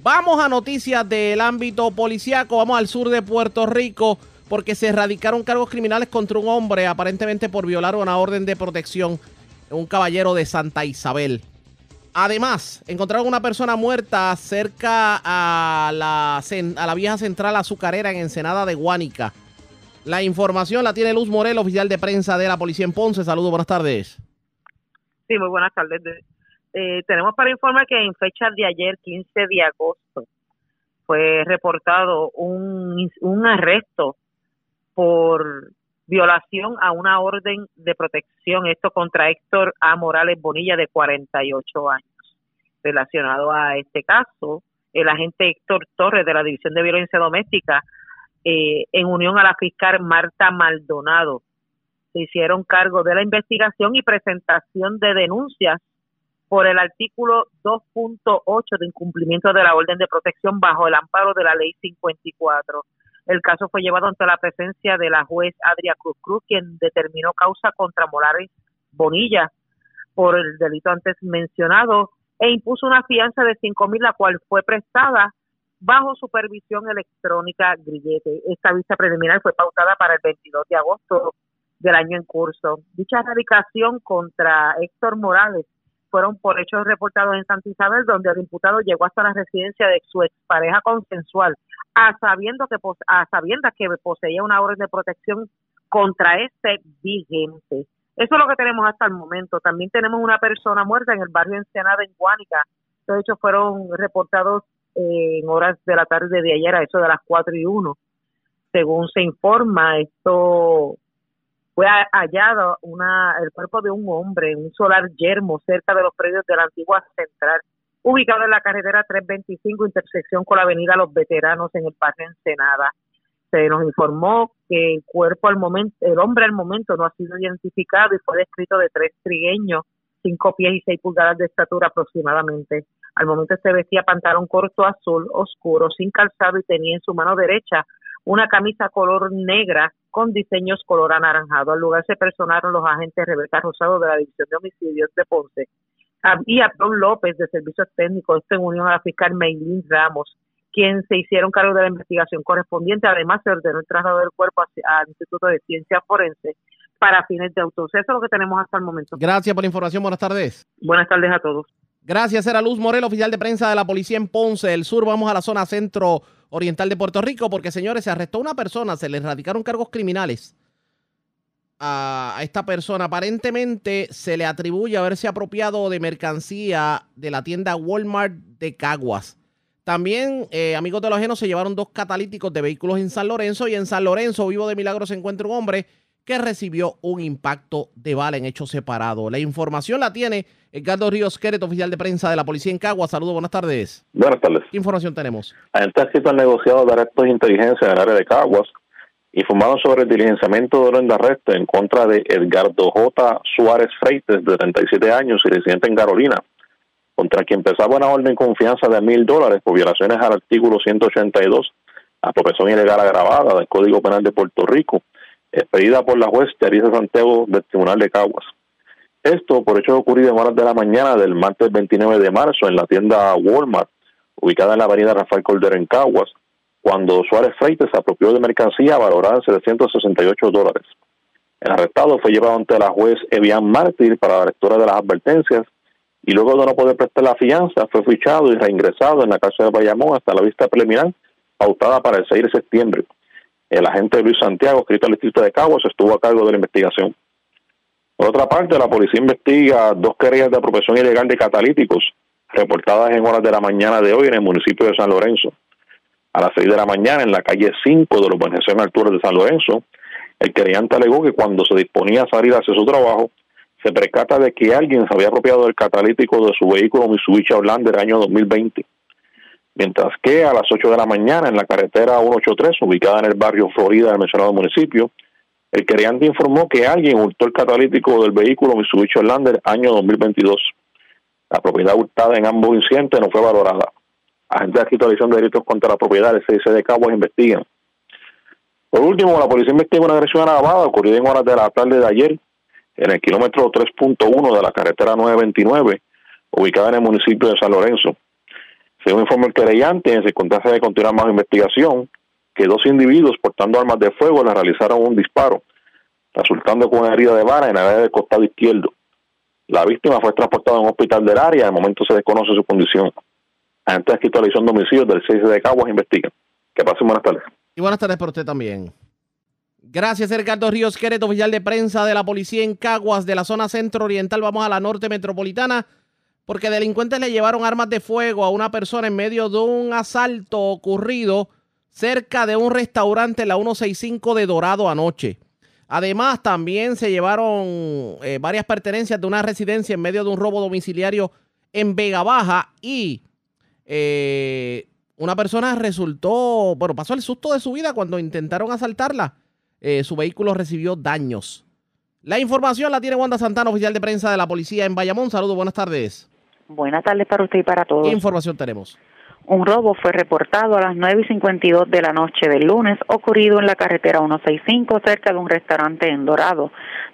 Vamos a noticias del ámbito policíaco. Vamos al sur de Puerto Rico porque se erradicaron cargos criminales contra un hombre aparentemente por violar una orden de protección. Un caballero de Santa Isabel. Además, encontraron una persona muerta cerca a la, a vieja central azucarera en Ensenada de Guánica. La información la tiene Luz Morel, oficial de prensa de la policía en Ponce. Saludos, buenas tardes. Sí, muy buenas tardes. Eh, tenemos para informar que en fecha de ayer, 15 de agosto, fue reportado un, arresto por violación a una orden de protección, esto contra Héctor A. Morales Bonilla, de 48 años. Relacionado a este caso, el agente Héctor Torres de la División de Violencia Doméstica, eh, en unión a la fiscal Marta Maldonado, se hicieron cargo de la investigación y presentación de denuncias por el artículo 2.8 de incumplimiento de la orden de protección bajo el amparo de la ley 54. El caso fue llevado ante la presencia de la juez Adria Cruz Cruz, quien determinó causa contra Morales Bonilla por el delito antes mencionado e impuso una fianza de cinco mil, la cual fue prestada bajo supervisión electrónica Grillete. Esta vista preliminar fue pautada para el 22 de agosto del año en curso. Dicha erradicación contra Héctor Morales fueron por hechos reportados en Santa Isabel, donde el imputado llegó hasta la residencia de su expareja consensual, a sabiendo que a sabiendas que poseía una orden de protección contra este vigente. Eso es lo que tenemos hasta el momento. También tenemos una persona muerta en el barrio Ensenada, en Guánica. Estos hechos fueron reportados en horas de la tarde de ayer, a eso de las 4 y 1. Según se informa, esto fue ha- hallado una, el cuerpo de un hombre en un solar yermo cerca de los predios de la antigua central, ubicado en la carretera 325, intersección con la avenida Los Veteranos en el barrio Ensenada. Se nos informó que el cuerpo al momento, el hombre al momento no ha sido identificado y fue descrito de tres trigueños, cinco pies y seis pulgadas de estatura aproximadamente. Al momento se vestía pantalón corto azul oscuro, sin calzado y tenía en su mano derecha una camisa color negra con diseños color anaranjado. Al lugar se personaron los agentes Rebeca Rosado de la División de Homicidios de Ponce y Abdón López de Servicios Técnicos, esto en unión a la fiscal Meilín Ramos, quien se hicieron cargo de la investigación correspondiente. Además, se ordenó el traslado del cuerpo al Instituto de Ciencia Forense para fines de autopsia. Eso es lo que tenemos hasta el momento. Gracias por la información. Buenas tardes. Buenas tardes a todos. Gracias, era Luz Morel, oficial de prensa de la policía en Ponce del Sur. Vamos a la zona centro oriental de Puerto Rico porque, señores, se arrestó una persona, se le erradicaron cargos criminales a, esta persona. Aparentemente se le atribuye haberse apropiado de mercancía de la tienda Walmart de Caguas. También, eh, amigos de los ajenos, se llevaron dos catalíticos de vehículos en San Lorenzo y en San Lorenzo, vivo de milagro, se encuentra un hombre que recibió un impacto de bala en hecho separado. La información la tiene Edgardo Ríos Queret, oficial de prensa de la policía en Caguas. Saludos, buenas tardes. Buenas tardes. ¿Qué información tenemos? Agentes al negociado de arrestos de inteligencia en el área de Caguas informaron sobre el diligenciamiento de orden de arresto en contra de Edgardo J. Suárez Freites, de 37 años y residente en Carolina, contra quien pesaba una orden de confianza de mil dólares por violaciones al artículo 182, apropiación ilegal agravada del Código Penal de Puerto Rico, expedida por la juez Teresa Santiago del Tribunal de Caguas. Esto por hecho ocurrido en horas de la mañana del martes 29 de marzo en la tienda Walmart, ubicada en la avenida Rafael Cordero en Caguas, cuando Suárez Freites se apropió de mercancía valorada en 768 dólares. El arrestado fue llevado ante la juez Evian Mártir para la lectura de las advertencias y luego de no poder prestar la fianza fue fichado y reingresado en la cárcel de Bayamón hasta la vista preliminar pautada para el 6 de septiembre. El agente Luis Santiago, escrito al distrito de Caguas, estuvo a cargo de la investigación. Por otra parte, la policía investiga dos querellas de apropiación ilegal de catalíticos reportadas en horas de la mañana de hoy en el municipio de San Lorenzo. A las 6 de la mañana, en la calle 5 de la urbanización Alturas de San Lorenzo, el querellante alegó que cuando se disponía a salir hacia su trabajo, se percata de que alguien se había apropiado del catalítico de su vehículo Mitsubishi Outlander año 2020. Mientras que a las 8 de la mañana en la carretera 183, ubicada en el barrio Florida del mencionado municipio, el querellante informó que alguien hurtó el catalítico del vehículo Mitsubishi Outlander año 2022. La propiedad hurtada en ambos incidentes no fue valorada. Agentes de actualización de delitos contra la propiedad del CIC de Caguas investigan. Por último, la policía investiga una agresión armada ocurrida en horas de la tarde de ayer en el kilómetro 3.1 de la carretera 929, ubicada en el municipio de San Lorenzo. Según informó el querellante, en circunstancias de continuar más investigación, que dos individuos portando armas de fuego le realizaron un disparo, resultando con una herida de vara en la área del costado izquierdo. La víctima fue transportada a un hospital del área, de momento se desconoce su condición. Antes de la de homicidios del 6 de Caguas investigan. Que pasen buenas tardes. Y buenas tardes para usted también. Gracias, Ricardo Ríos Queret, oficial de prensa de la policía en Caguas, de la zona centro oriental. Vamos a la norte metropolitana, porque delincuentes le llevaron armas de fuego a una persona en medio de un asalto ocurrido cerca de un restaurante, la 165 de Dorado, anoche. Además, también se llevaron eh, varias pertenencias de una residencia en medio de un robo domiciliario en Vega Baja y eh, una persona resultó, bueno, pasó el susto de su vida cuando intentaron asaltarla. Eh, su vehículo recibió daños. La información la tiene Wanda Santana, oficial de prensa de la policía en Bayamón. Saludos, buenas tardes. Buenas tardes para usted y para todos. ¿Qué información tenemos? Un robo fue reportado a las 9 y 52 de la noche del lunes, ocurrido en la carretera 165 cerca de un restaurante en Dorado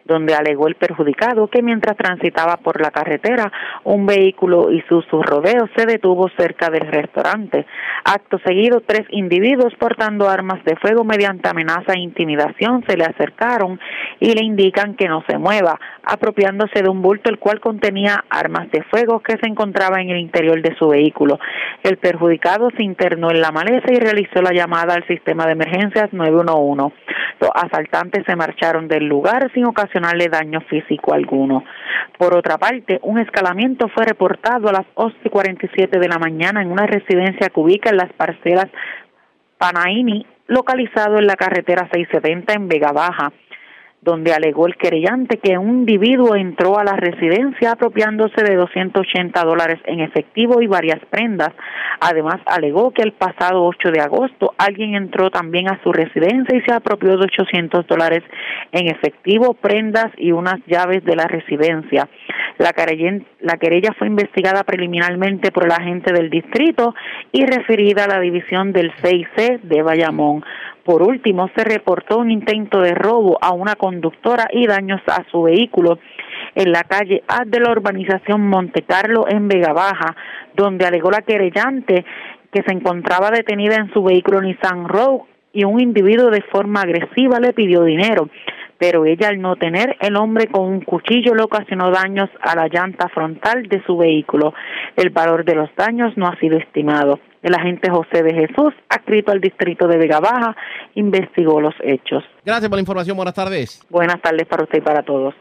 donde alegó el perjudicado que mientras transitaba por la carretera, un vehículo y sus rodeos se detuvo cerca del restaurante. Acto seguido, tres individuos portando armas de fuego mediante amenaza e intimidación se le acercaron y le indican que no se mueva, apropiándose de un bulto el cual contenía armas de fuego que se encontraba en el interior de su vehículo. El perjudicado se internó en la maleza y realizó la llamada al sistema de emergencias 911. Los asaltantes se marcharon del lugar sin ocasionarle daño físico alguno. Por otra parte, un escalamiento fue reportado a las 11:47 de la mañana en una residencia que ubica en las parcelas Panaini, localizado en la carretera 670 en Vega Baja donde alegó el querellante que un individuo entró a la residencia apropiándose de 280 dólares en efectivo y varias prendas. Además, alegó que el pasado 8 de agosto alguien entró también a su residencia y se apropió de 800 dólares en efectivo, prendas y unas llaves de la residencia. La querella, la querella fue investigada preliminarmente por el agente del distrito y referida a la división del CIC de Bayamón. Por último, se reportó un intento de robo a una conductora y daños a su vehículo en la calle A de la urbanización Monte Carlo en Vega Baja, donde alegó la querellante que se encontraba detenida en su vehículo Nissan Rogue y un individuo de forma agresiva le pidió dinero pero ella al no tener el hombre con un cuchillo le ocasionó daños a la llanta frontal de su vehículo. El valor de los daños no ha sido estimado. El agente José de Jesús, adscrito al distrito de Vega Baja, investigó los hechos. Gracias por la información. Buenas tardes. Buenas tardes para usted y para todos.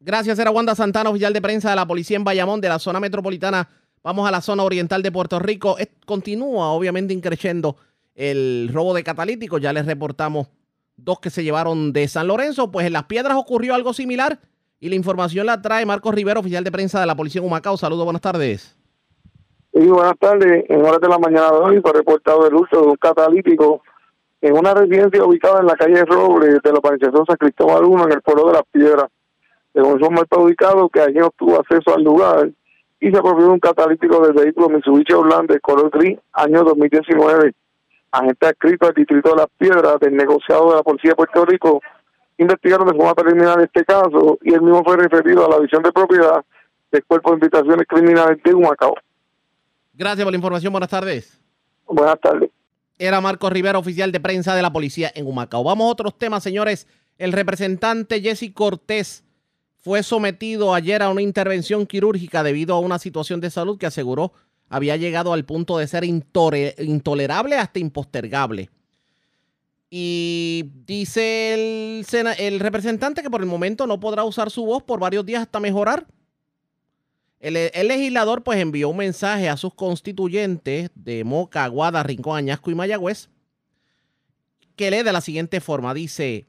Gracias, era Wanda Santana, oficial de prensa de la policía en Bayamón, de la zona metropolitana. Vamos a la zona oriental de Puerto Rico. continúa, obviamente, increciendo el robo de catalíticos. Ya les reportamos dos que se llevaron de San Lorenzo. Pues en Las Piedras ocurrió algo similar y la información la trae Marcos Rivero, oficial de prensa de la Policía en Humacao. Saludos, buenas tardes. Sí, buenas tardes. En horas de la mañana de hoy fue reportado el uso de un catalítico en una residencia ubicada en la calle Roble de la organización San Cristóbal 1 en el pueblo de Las Piedras. Según su está ubicado que allí obtuvo acceso al lugar y se apropió un catalítico del vehículo Mitsubishi Orlando de color gris, año 2019 agente adscrito al Distrito de las Piedras del negociado de la Policía de Puerto Rico investigaron de forma preliminar este caso y el mismo fue referido a la visión de propiedad del Cuerpo de Invitaciones Criminales de Humacao. Gracias por la información. Buenas tardes. Buenas tardes. Era Marco Rivera, oficial de prensa de la policía en Humacao. Vamos a otros temas, señores. El representante Jesse Cortés fue sometido ayer a una intervención quirúrgica debido a una situación de salud que aseguró había llegado al punto de ser intolerable hasta impostergable. Y dice el, sena- el representante que por el momento no podrá usar su voz por varios días hasta mejorar. El, legislador pues envió un mensaje a sus constituyentes de Moca, Aguada, Rincón, Añasco y Mayagüez que lee de la siguiente forma. Dice,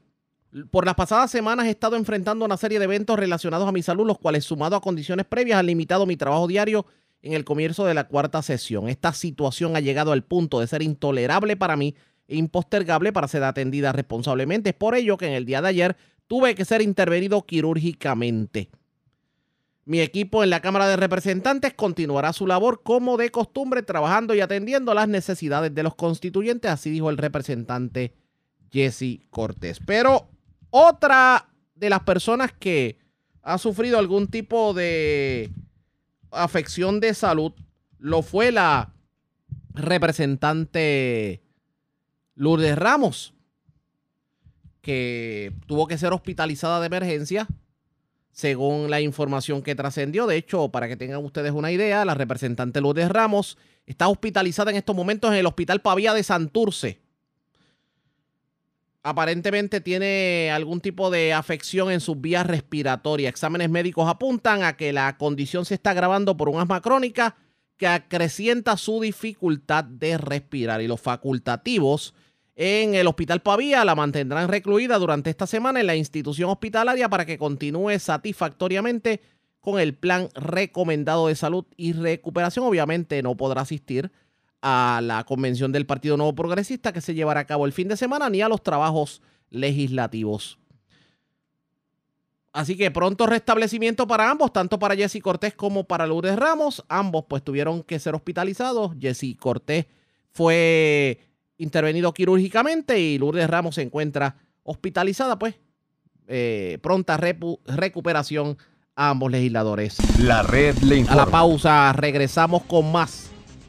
por las pasadas semanas he estado enfrentando una serie de eventos relacionados a mi salud, los cuales sumado a condiciones previas han limitado mi trabajo diario en el comienzo de la cuarta sesión. Esta situación ha llegado al punto de ser intolerable para mí e impostergable para ser atendida responsablemente. Es por ello que en el día de ayer tuve que ser intervenido quirúrgicamente. Mi equipo en la Cámara de Representantes continuará su labor como de costumbre, trabajando y atendiendo las necesidades de los constituyentes, así dijo el representante Jesse Cortés. Pero otra de las personas que ha sufrido algún tipo de afección de salud lo fue la representante Lourdes Ramos, que tuvo que ser hospitalizada de emergencia según la información que trascendió. De hecho, para que tengan ustedes una idea, la representante Lourdes Ramos está hospitalizada en estos momentos en el Hospital Pavía de Santurce. Aparentemente tiene algún tipo de afección en sus vías respiratorias. Exámenes médicos apuntan a que la condición se está agravando por un asma crónica que acrecienta su dificultad de respirar. Y los facultativos en el Hospital Pavía la mantendrán recluida durante esta semana en la institución hospitalaria para que continúe satisfactoriamente con el plan recomendado de salud y recuperación. Obviamente no podrá asistir a la convención del Partido Nuevo Progresista que se llevará a cabo el fin de semana ni a los trabajos legislativos. Así que pronto restablecimiento para ambos, tanto para Jesse Cortés como para Lourdes Ramos. Ambos pues tuvieron que ser hospitalizados. Jesse Cortés fue intervenido quirúrgicamente y Lourdes Ramos se encuentra hospitalizada, pues eh, pronta recuperación a ambos legisladores. La red le A la pausa, regresamos con más.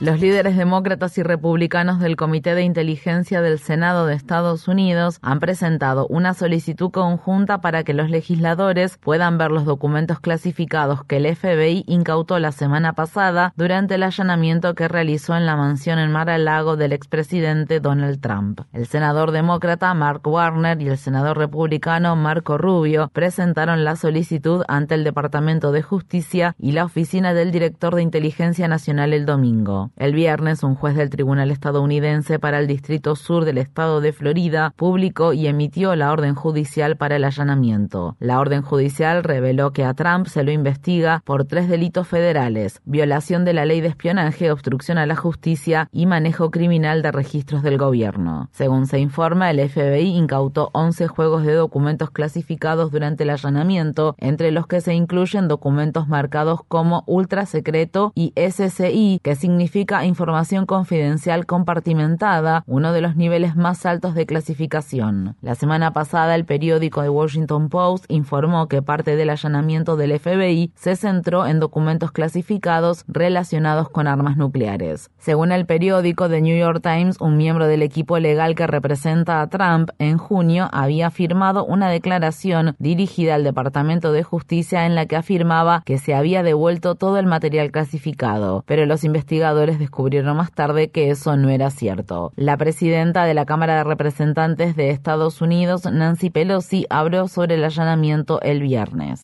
Los líderes demócratas y republicanos del Comité de Inteligencia del Senado de Estados Unidos han presentado una solicitud conjunta para que los legisladores puedan ver los documentos clasificados que el FBI incautó la semana pasada durante el allanamiento que realizó en la mansión en Mar-a-Lago del expresidente Donald Trump. El senador demócrata Mark Warner y el senador republicano Marco Rubio presentaron la solicitud ante el Departamento de Justicia y la Oficina del Director de Inteligencia Nacional el domingo. El viernes, un juez del Tribunal estadounidense para el Distrito Sur del Estado de Florida publicó y emitió la orden judicial para el allanamiento. La orden judicial reveló que a Trump se lo investiga por tres delitos federales, violación de la ley de espionaje, obstrucción a la justicia y manejo criminal de registros del gobierno. Según se informa, el FBI incautó 11 juegos de documentos clasificados durante el allanamiento, entre los que se incluyen documentos marcados como ultra secreto y SCI, que significa información confidencial compartimentada, uno de los niveles más altos de clasificación. La semana pasada, el periódico The Washington Post informó que parte del allanamiento del FBI se centró en documentos clasificados relacionados con armas nucleares. Según el periódico The New York Times, un miembro del equipo legal que representa a Trump en junio había firmado una declaración dirigida al Departamento de Justicia en la que afirmaba que se había devuelto todo el material clasificado, pero los investigadores descubrieron más tarde que eso no era cierto. La presidenta de la Cámara de Representantes de Estados Unidos, Nancy Pelosi, habló sobre el allanamiento el viernes.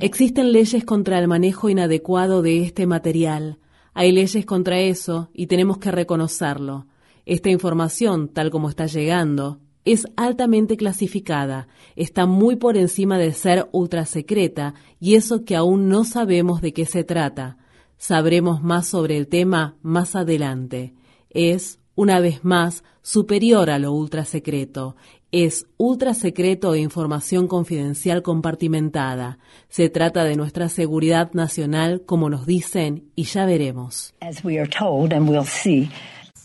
Existen leyes contra el manejo inadecuado de este material. Hay leyes contra eso y tenemos que reconocerlo. Esta información, tal como está llegando, es altamente clasificada, está muy por encima de ser ultra secreta y eso que aún no sabemos de qué se trata. Sabremos más sobre el tema más adelante. Es, una vez más, superior a lo ultra secreto. Es ultra secreto e información confidencial compartimentada. Se trata de nuestra seguridad nacional, como nos dicen, y ya veremos.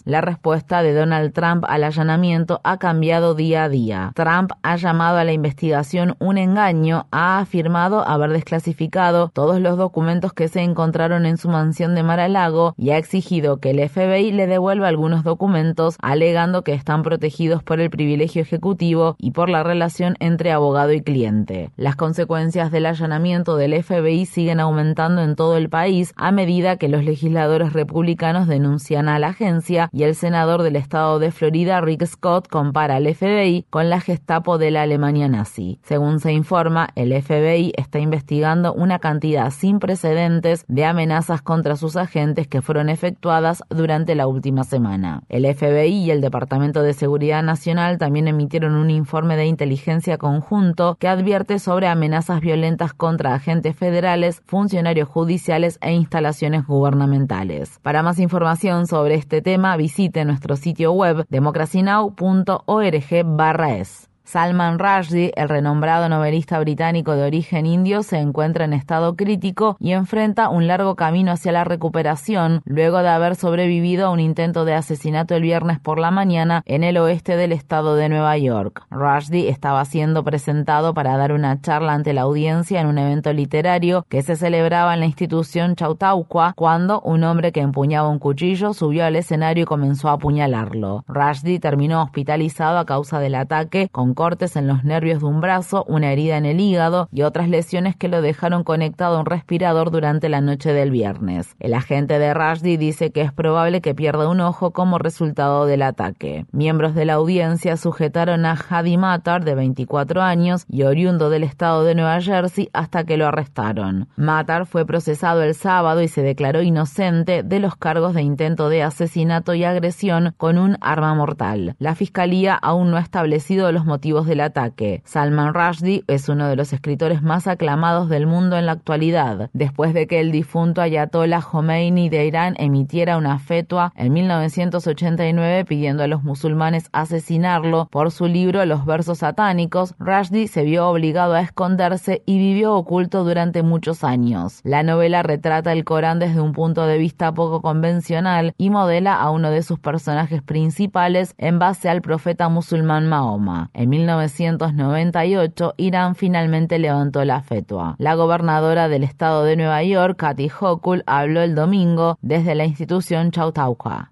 La respuesta de Donald Trump al allanamiento ha cambiado día a día. Trump ha llamado a la investigación un engaño, ha afirmado haber desclasificado todos los documentos que se encontraron en su mansión de Mar-a-Lago y ha exigido que el FBI le devuelva algunos documentos, alegando que están protegidos por el privilegio ejecutivo y por la relación entre abogado y cliente. Las consecuencias del allanamiento del FBI siguen aumentando en todo el país a medida que los legisladores republicanos denuncian a la agencia y el senador del estado de Florida, Rick Scott, compara al FBI con la Gestapo de la Alemania nazi. Según se informa, el FBI está investigando una cantidad sin precedentes de amenazas contra sus agentes que fueron efectuadas durante la última semana. El FBI y el Departamento de Seguridad Nacional también emitieron un informe de inteligencia conjunto que advierte sobre amenazas violentas contra agentes federales, funcionarios judiciales e instalaciones gubernamentales. Para más información sobre este tema, visite nuestro sitio web democracynow.org/es. Salman Rushdie, el renombrado novelista británico de origen indio, se encuentra en estado crítico y enfrenta un largo camino hacia la recuperación luego de haber sobrevivido a un intento de asesinato el viernes por la mañana en el oeste del estado de Nueva York. Rushdie estaba siendo presentado para dar una charla ante la audiencia en un evento literario que se celebraba en la institución Chautauqua cuando un hombre que empuñaba un cuchillo subió al escenario y comenzó a apuñalarlo. Rushdie terminó hospitalizado a causa del ataque con cortes en los nervios de un brazo, una herida en el hígado y otras lesiones que lo dejaron conectado a un respirador durante la noche del viernes. El agente de Rushdie dice que es probable que pierda un ojo como resultado del ataque. Miembros de la audiencia sujetaron a Hadi Matar, de 24 años y oriundo del estado de Nueva Jersey, hasta que lo arrestaron. Matar fue procesado el sábado y se declaró inocente de los cargos de intento de asesinato y agresión con un arma mortal. La fiscalía aún no ha establecido los motivos del ataque. Salman Rushdie es uno de los escritores más aclamados del mundo en la actualidad, después de que el difunto Ayatollah Khomeini de Irán emitiera una fetua en 1989 pidiendo a los musulmanes asesinarlo por su libro Los versos satánicos, Rushdie se vio obligado a esconderse y vivió oculto durante muchos años. La novela retrata el Corán desde un punto de vista poco convencional y modela a uno de sus personajes principales en base al profeta musulmán Mahoma. En 1998, Irán finalmente levantó la fetua. La gobernadora del estado de Nueva York, Kathy Hochul, habló el domingo desde la institución Chautauqua.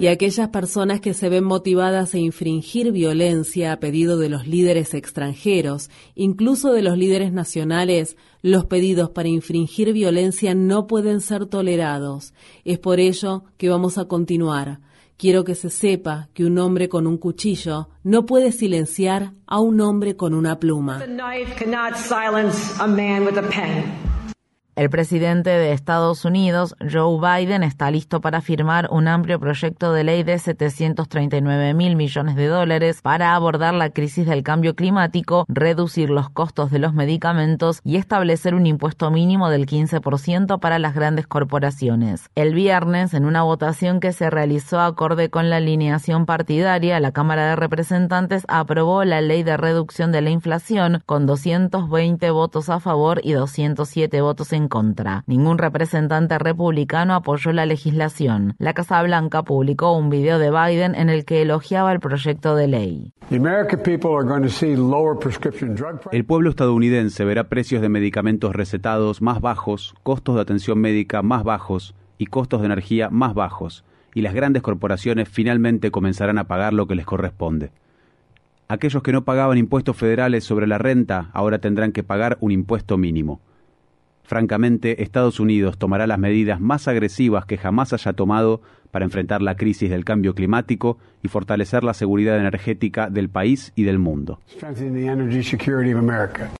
Y aquellas personas que se ven motivadas a infringir violencia a pedido de los líderes extranjeros, incluso de los líderes nacionales, los pedidos para infringir violencia no pueden ser tolerados. Es por ello que vamos a continuar. Quiero que se sepa que un hombre con un cuchillo no puede silenciar a un hombre con una pluma. El presidente de Estados Unidos, Joe Biden, está listo para firmar un amplio proyecto de ley de 739 mil millones de dólares para abordar la crisis del cambio climático, reducir los costos de los medicamentos y establecer un impuesto mínimo del 15% para las grandes corporaciones. El viernes, en una votación que se realizó acorde con la alineación partidaria, la Cámara de Representantes aprobó la ley de reducción de la inflación con 220 votos a favor y 207 votos en contra. Ningún representante republicano apoyó la legislación. La Casa Blanca publicó un video de Biden en el que elogiaba el proyecto de ley. El pueblo estadounidense verá precios de medicamentos recetados más bajos, costos de atención médica más bajos y costos de energía más bajos, y las grandes corporaciones finalmente comenzarán a pagar lo que les corresponde. Aquellos que no pagaban impuestos federales sobre la renta ahora tendrán que pagar un impuesto mínimo. Francamente, Estados Unidos tomará las medidas más agresivas que jamás haya tomado para enfrentar la crisis del cambio climático y fortalecer la seguridad energética del país y del mundo.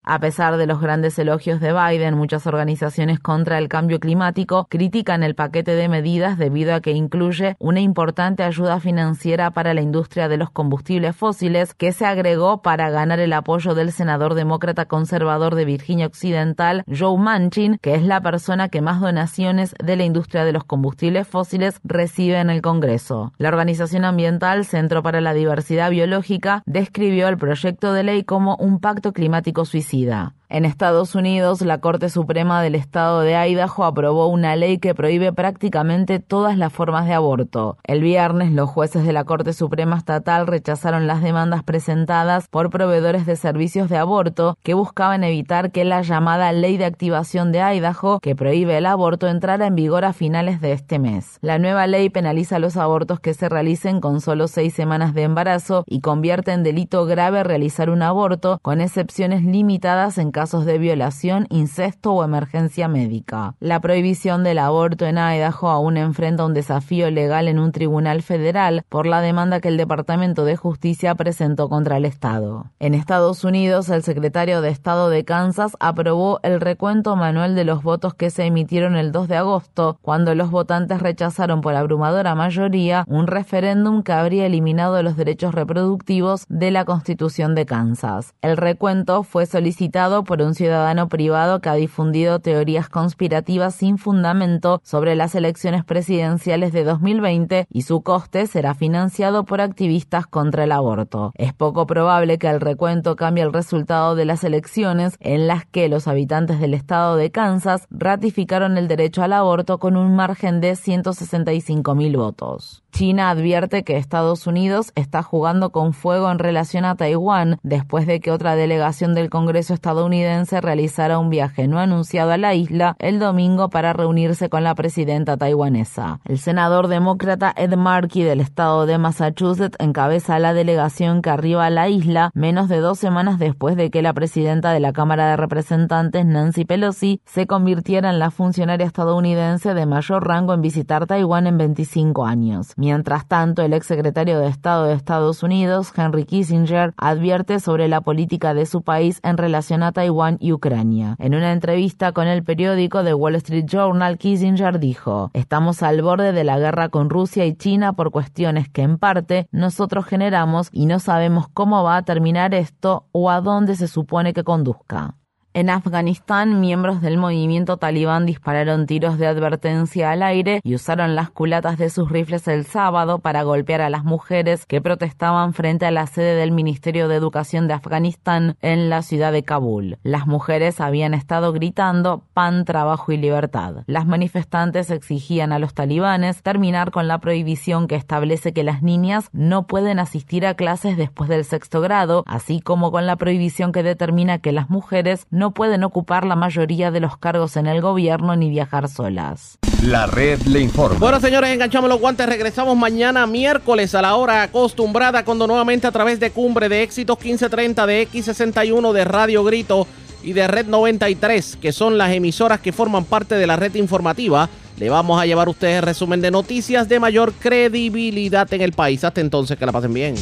A pesar de los grandes elogios de Biden, muchas organizaciones contra el cambio climático critican el paquete de medidas debido a que incluye una importante ayuda financiera para la industria de los combustibles fósiles que se agregó para ganar el apoyo del senador demócrata conservador de Virginia Occidental, Joe Manchin, que es la persona que más donaciones de la industria de los combustibles fósiles recibe en el Congreso. La organización ambiental Centro para la Diversidad Biológica describió el proyecto de ley como un pacto climático suicida. En Estados Unidos, la Corte Suprema del Estado de Idaho aprobó una ley que prohíbe prácticamente todas las formas de aborto. El viernes, los jueces de la Corte Suprema Estatal rechazaron las demandas presentadas por proveedores de servicios de aborto que buscaban evitar que la llamada Ley de Activación de Idaho, que prohíbe el aborto, entrara en vigor a finales de este mes. La nueva ley penaliza los abortos que se realicen con solo seis semanas de embarazo y convierte en delito grave realizar un aborto, con excepciones limitadas en casos de violación, incesto o emergencia médica. La prohibición del aborto en Idaho aún enfrenta un desafío legal en un tribunal federal por la demanda que el Departamento de Justicia presentó contra el Estado. En Estados Unidos, el secretario de Estado de Kansas aprobó el recuento manual de los votos que se emitieron el 2 de agosto, cuando los votantes rechazaron por abrumadora mayoría un referéndum que habría eliminado los derechos reproductivos de la Constitución de Kansas. El recuento fue solicitado por un ciudadano privado que ha difundido teorías conspirativas sin fundamento sobre las elecciones presidenciales de 2020 y su coste será financiado por activistas contra el aborto. Es poco probable que el recuento cambie el resultado de las elecciones en las que los habitantes del estado de Kansas ratificaron el derecho al aborto con un margen de 165 mil votos. China advierte que Estados Unidos está jugando con fuego en relación a Taiwán después de que otra delegación del Congreso estadounidense realizara un viaje no anunciado a la isla el domingo para reunirse con la presidenta taiwanesa. El senador demócrata Ed Markey del estado de Massachusetts encabeza la delegación que arriba a la isla menos de dos semanas después de que la presidenta de la Cámara de Representantes Nancy Pelosi se convirtiera en la funcionaria estadounidense de mayor rango en visitar Taiwán en 25 años. Mientras tanto, el exsecretario de Estado de Estados Unidos, Henry Kissinger, advierte sobre la política de su país en relación a Taiwán y Ucrania. En una entrevista con el periódico The Wall Street Journal, Kissinger dijo, estamos al borde de la guerra con Rusia y China por cuestiones que en parte nosotros generamos y no sabemos cómo va a terminar esto o a dónde se supone que conduzca. En Afganistán, miembros del movimiento talibán dispararon tiros de advertencia al aire y usaron las culatas de sus rifles el sábado para golpear a las mujeres que protestaban frente a la sede del Ministerio de Educación de Afganistán en la ciudad de Kabul. Las mujeres habían estado gritando pan, trabajo y libertad. Las manifestantes exigían a los talibanes terminar con la prohibición que establece que las niñas no pueden asistir a clases después del sexto grado, así como con la prohibición que determina que las mujeres no no pueden ocupar la mayoría de los cargos en el gobierno ni viajar solas. La red le informa. Bueno, señores, enganchamos los guantes. Regresamos mañana miércoles a la hora acostumbrada cuando nuevamente a través de Cumbre de Éxitos 1530 de X61 de Radio Grito y de Red 93, que son las emisoras que forman parte de la red informativa, le vamos a llevar a ustedes resumen de noticias de mayor credibilidad en el país. Hasta entonces, que la pasen bien.